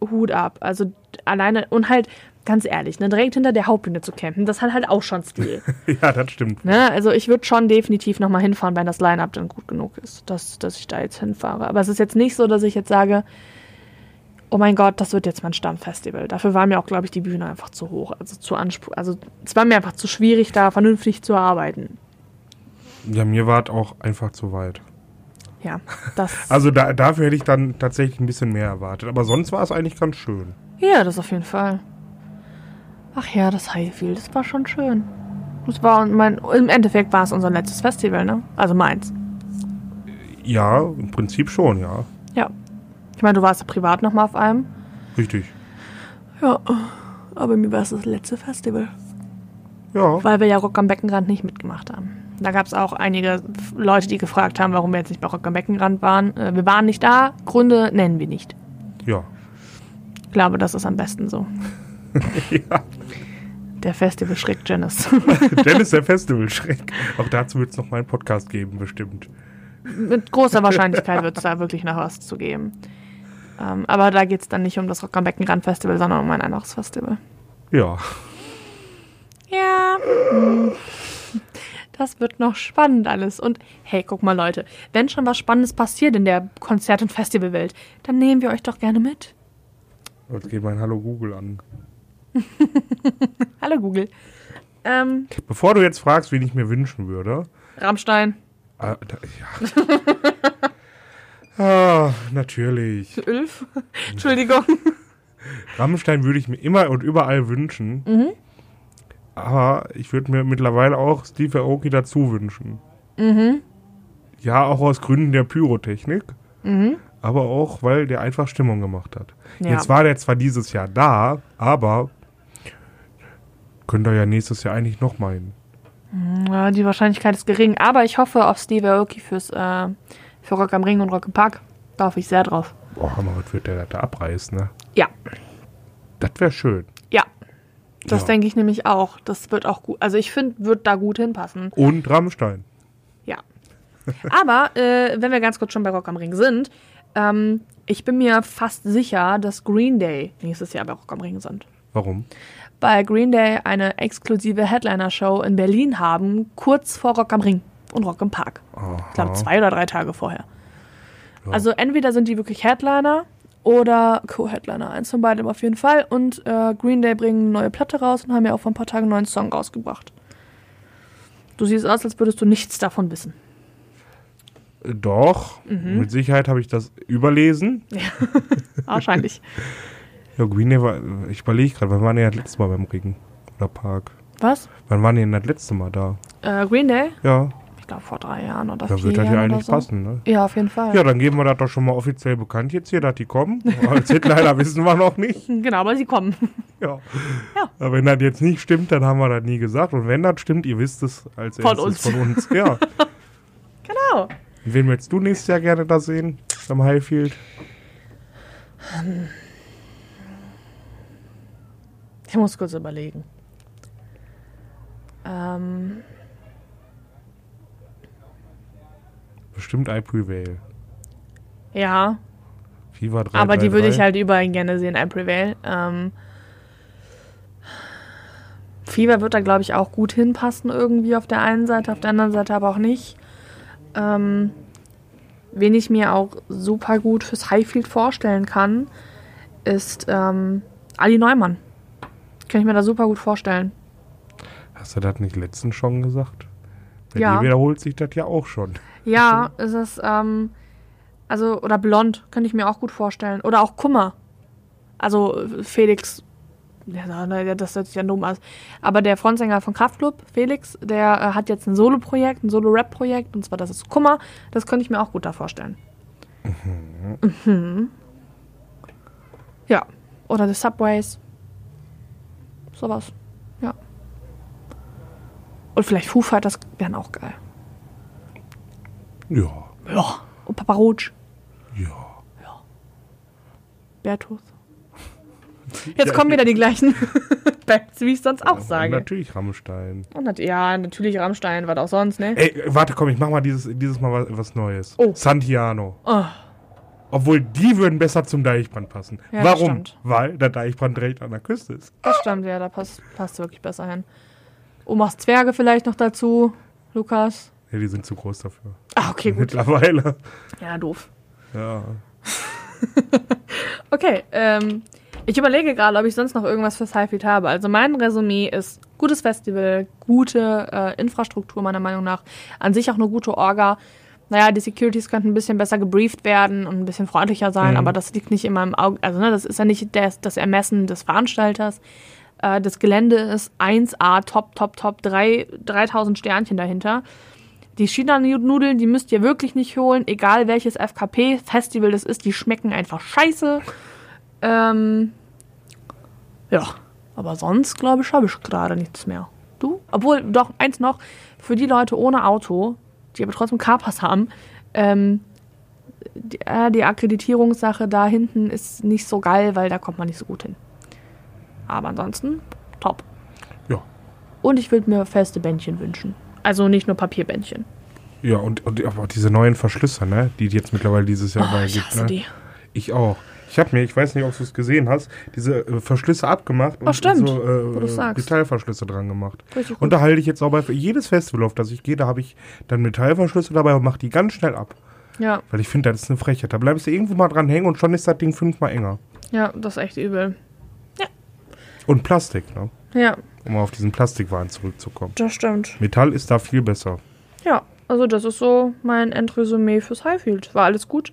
Hut ab. Also alleine und halt ganz ehrlich, ne, direkt hinter der Hauptbühne zu campen, das hat halt auch schon Stil. <laughs> Ja, das stimmt. Ne? Also ich würde schon definitiv nochmal hinfahren, wenn das Line-Up dann gut genug ist, dass, dass ich da jetzt hinfahre. Aber es ist jetzt nicht so, dass ich jetzt sage, oh mein Gott, das wird jetzt mein Stammfestival. Dafür war mir auch, glaube ich, die Bühne einfach zu hoch. Also zu anspruch. Also es war mir einfach zu schwierig, da vernünftig zu arbeiten. Ja, mir war es auch einfach zu weit. Ja, das. <laughs> Also da, dafür hätte ich dann tatsächlich ein bisschen mehr erwartet. Aber sonst war es eigentlich ganz schön. ja, das auf jeden Fall. Ach ja, das Highfield, das war schon schön. Das war mein, im Endeffekt war es unser letztes Festival, ne? Also meins. Ja, im Prinzip schon, ja. Ja. Ich meine, du warst ja privat nochmal auf einem. Richtig. Ja, aber mir war es das letzte Festival. Ja. Weil wir ja Rock am Beckenrand nicht mitgemacht haben. Da gab es auch einige Leute, die gefragt haben, warum wir jetzt nicht bei Rock am Beckenrand waren. Äh, Wir waren nicht da, Gründe nennen wir nicht. Ja. Ich glaube, das ist am besten so. Ja. Der Festival schreckt Janice. <laughs> Dennis der Festivalschreck. Auch dazu wird es noch mal einen Podcast geben, bestimmt. Mit großer Wahrscheinlichkeit wird es da wirklich noch was zu geben. Ähm, aber da geht es dann nicht um das Rock am Beckenrand Festival, sondern um ein anderes Festival. Ja. Ja. hm. Das wird noch spannend alles. Und hey, guck mal, Leute, wenn schon was Spannendes passiert in der Konzert- und Festivalwelt, dann nehmen wir euch doch gerne mit. Jetzt geht mein Hallo Google an. <laughs> Hallo Google. Ähm, Bevor du jetzt fragst, wen ich mir wünschen würde. Rammstein. Ah, da, ja. <laughs> ah, natürlich. Ulf. <laughs> Entschuldigung. Rammstein würde ich mir immer und überall wünschen. Mhm. Aber ich würde mir mittlerweile auch Steve Aoki dazu wünschen. Mhm. Ja, auch aus Gründen der Pyrotechnik. Mhm. Aber auch, weil der einfach Stimmung gemacht hat. Ja. Jetzt war der zwar dieses Jahr da, aber könnt ihr ja nächstes Jahr eigentlich noch meinen. Ja, die Wahrscheinlichkeit ist gering, aber ich hoffe auf Steve Aoki fürs äh, für Rock am Ring und Rock im Park. Da hoffe ich sehr drauf. Boah, Hammer, was wird der da abreißen, ne? Ja, Das wäre schön. ja. Das Ja. denke ich nämlich auch. Das wird auch gut. Also ich finde, wird da gut hinpassen. Und Rammstein. Ja. <laughs> Aber äh, wenn wir ganz kurz schon bei Rock am Ring sind, ähm, ich bin mir fast sicher, dass Green Day nächstes Jahr bei Rock am Ring sind. Warum? Weil Green Day eine exklusive Headliner-Show in Berlin haben, kurz vor Rock am Ring und Rock im Park. Ich glaube, zwei oder drei Tage vorher. Ja. Also entweder sind die wirklich Headliner oder Co-Headliner. Eins von beidem auf jeden Fall. Und äh, Green Day bringen eine neue Platte raus und haben ja auch vor ein paar Tagen einen neuen Song rausgebracht. Du siehst aus, als würdest du nichts davon wissen. Doch, Mhm. mit Sicherheit habe ich das überlesen. <laughs> Wahrscheinlich. <laughs> Ja, Green Day war, ich überlege gerade, wann waren die das letzte Mal beim Regen? Oder Park? Was? Wann waren die denn das letzte Mal da? Äh, Green Day? Ja, Ich glaube vor drei Jahren oder da vier wird das ja eigentlich so. passen, ne? Ja, auf jeden Fall. Ja, dann geben wir das doch schon mal offiziell bekannt jetzt hier, dass die kommen. <laughs> Als Headliner wissen wir noch nicht. Genau, aber sie kommen. Ja. Ja. Aber wenn das jetzt nicht stimmt, dann haben wir das nie gesagt. Und wenn das stimmt, ihr wisst es als Von erstes uns. von uns. Ja. <laughs> Genau. Wen willst du nächstes Jahr gerne da sehen? Am Highfield? Ich muss kurz überlegen. Ähm, Bestimmt I Prevail. ja, FIFA 3. aber die würde ich halt überall gerne sehen, I Prevail. Ähm, Fever wird da, glaube ich, auch gut hinpassen irgendwie auf der einen Seite, auf der anderen Seite aber auch nicht. Ähm, wen ich mir auch super gut fürs Highfield vorstellen kann, ist ähm, Ali Neumann. Kann ich mir da super gut vorstellen. Hast du das nicht letztens schon gesagt? Bei Ja. dir wiederholt sich das ja auch schon. Ja, es ist, ähm, also, oder blond, könnte ich mir auch gut vorstellen. Oder auch Kummer. Also Felix, ja, das hört sich ja dumm aus. Aber der Frontsänger von Kraftklub, Felix, der äh, hat jetzt ein Solo-Projekt, ein Solo-Rap-Projekt, und zwar das ist Kummer. Das könnte ich mir auch gut da vorstellen. Mhm. Ja. Oder The Subways. Sowas. Ja. Und vielleicht Foo Fighters wären auch geil. Ja. Ja. Und Papa Roach. Ja. Bertus. <laughs> Jetzt Ja, kommen wieder die gleichen <laughs> Bands, wie ich sonst auch Und sage. natürlich Rammstein. Und nat ja, natürlich Rammstein, was auch sonst, ne? Ey, warte, komm, ich mach mal dieses, dieses Mal was, was Neues. Oh. Santiano. Oh, Obwohl, die würden besser zum Deichbrand passen. Ja, Warum? Weil der Deichbrand direkt an der Küste ist. das stimmt, ja, da passt, passt wirklich besser hin. Omas Zwerge vielleicht noch dazu, Lukas. Ja, die sind zu groß dafür. Ah, okay, gut. Mittlerweile. Ja, doof. Ja. <laughs> Okay, ähm, ich überlege gerade, ob ich sonst noch irgendwas fürs Highfield habe. Also mein Resümee ist gutes Festival, gute äh, Infrastruktur meiner Meinung nach, an sich auch eine gute Orga. Naja, die Securities könnten ein bisschen besser gebrieft werden und ein bisschen freundlicher sein, Mhm. aber das liegt nicht immer im Auge. Also, ne, das ist ja nicht das, das Ermessen des Veranstalters. Äh, das Gelände ist 1A, top, top, top, drei, 3000 Sternchen dahinter. Die China-Nudeln, die müsst ihr wirklich nicht holen, egal welches FKP-Festival das ist, die schmecken einfach scheiße. Ähm, ja, aber sonst, glaube ich, habe ich gerade nichts mehr. Du? Obwohl, doch, eins noch, für die Leute ohne Auto, die aber trotzdem Carpass haben, ähm, die, äh, die Akkreditierungssache da hinten ist nicht so geil, weil da kommt man nicht so gut hin. Aber ansonsten, top. Ja. Und ich würde mir feste Bändchen wünschen. Also nicht nur Papierbändchen. Ja, und, und aber diese neuen Verschlüsse, ne? Die es jetzt mittlerweile dieses Jahr Oh, ich gibt. Ne? die. Ich auch. Ich habe mir, ich weiß nicht, ob du es gesehen hast, diese äh, Verschlüsse abgemacht und Oh, stimmt, so äh. Metallverschlüsse dran gemacht. Und da halte ich jetzt auch bei für jedes Festival, auf das ich gehe, da habe ich dann Metallverschlüsse dabei und mache die ganz schnell ab. Ja, Weil ich finde, das ist eine Frechheit. Da bleibst du irgendwo mal dran hängen und schon ist das Ding fünfmal enger. ja, das ist echt übel. Und Plastik, ne? Ja, Um auf diesen Plastikwaren zurückzukommen. das stimmt. Metall ist da viel besser. Ja, also das ist so mein Endresümee fürs Highfield. War alles gut.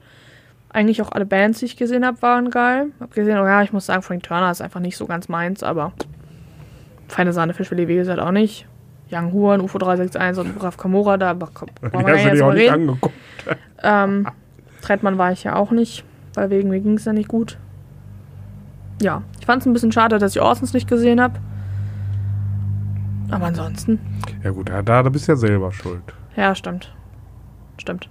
Eigentlich auch alle Bands, die ich gesehen habe, waren geil. Hab gesehen, oh ja, ich muss sagen, Frank Turner ist einfach nicht so ganz meins, aber feine Sahne Fischfilet, wie gesagt, auch nicht. Young Huan, UFO 361 und Raf Kamora, da brauchen <laughs> wir ja jetzt mal nicht reden. angeguckt. <laughs> Ähm, Trettmann war ich ja auch nicht, weil wegen mir ging es ja nicht gut. Ja, ich fand es ein bisschen schade, dass ich Orsons nicht gesehen habe. Aber ansonsten, Ja gut, da, da bist du ja selber schuld. ja, stimmt. Stimmt.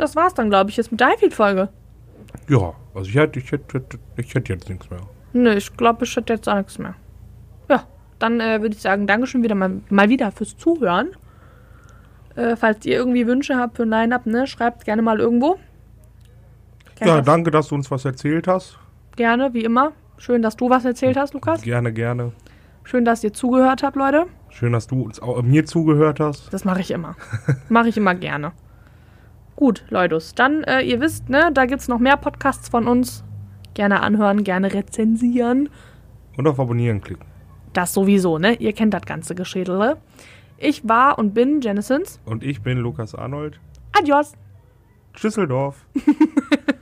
Das war's dann, glaube ich, jetzt mit der Highfield-Folge. Ja, also ich hätte, ich hätte, ich hätte jetzt nichts mehr. Nö, ich glaube, ich hätte jetzt auch nichts mehr. Ja, dann äh, würde ich sagen, Dankeschön wieder mal, mal wieder fürs Zuhören. Äh, falls ihr irgendwie Wünsche habt für ein Line-Up, ne, schreibt gerne mal irgendwo. Gerne, Ja, danke, dass du uns was erzählt hast. gerne, wie immer. Schön, dass du was erzählt hast, Lukas. Gerne, gerne. Schön, dass ihr zugehört habt, Leute. Schön, dass du uns auch, äh, mir zugehört hast. Das mache ich immer. mache ich immer gerne. Gut, Leute, dann, äh, ihr wisst, ne, da gibt's noch mehr Podcasts von uns. Gerne anhören, gerne rezensieren. Und auf Abonnieren klicken. Das sowieso, ne? Ihr kennt das ganze Geschädele. Ich war und bin Janisons. Und ich bin Lukas Arnold. Adios. Düsseldorf. <laughs>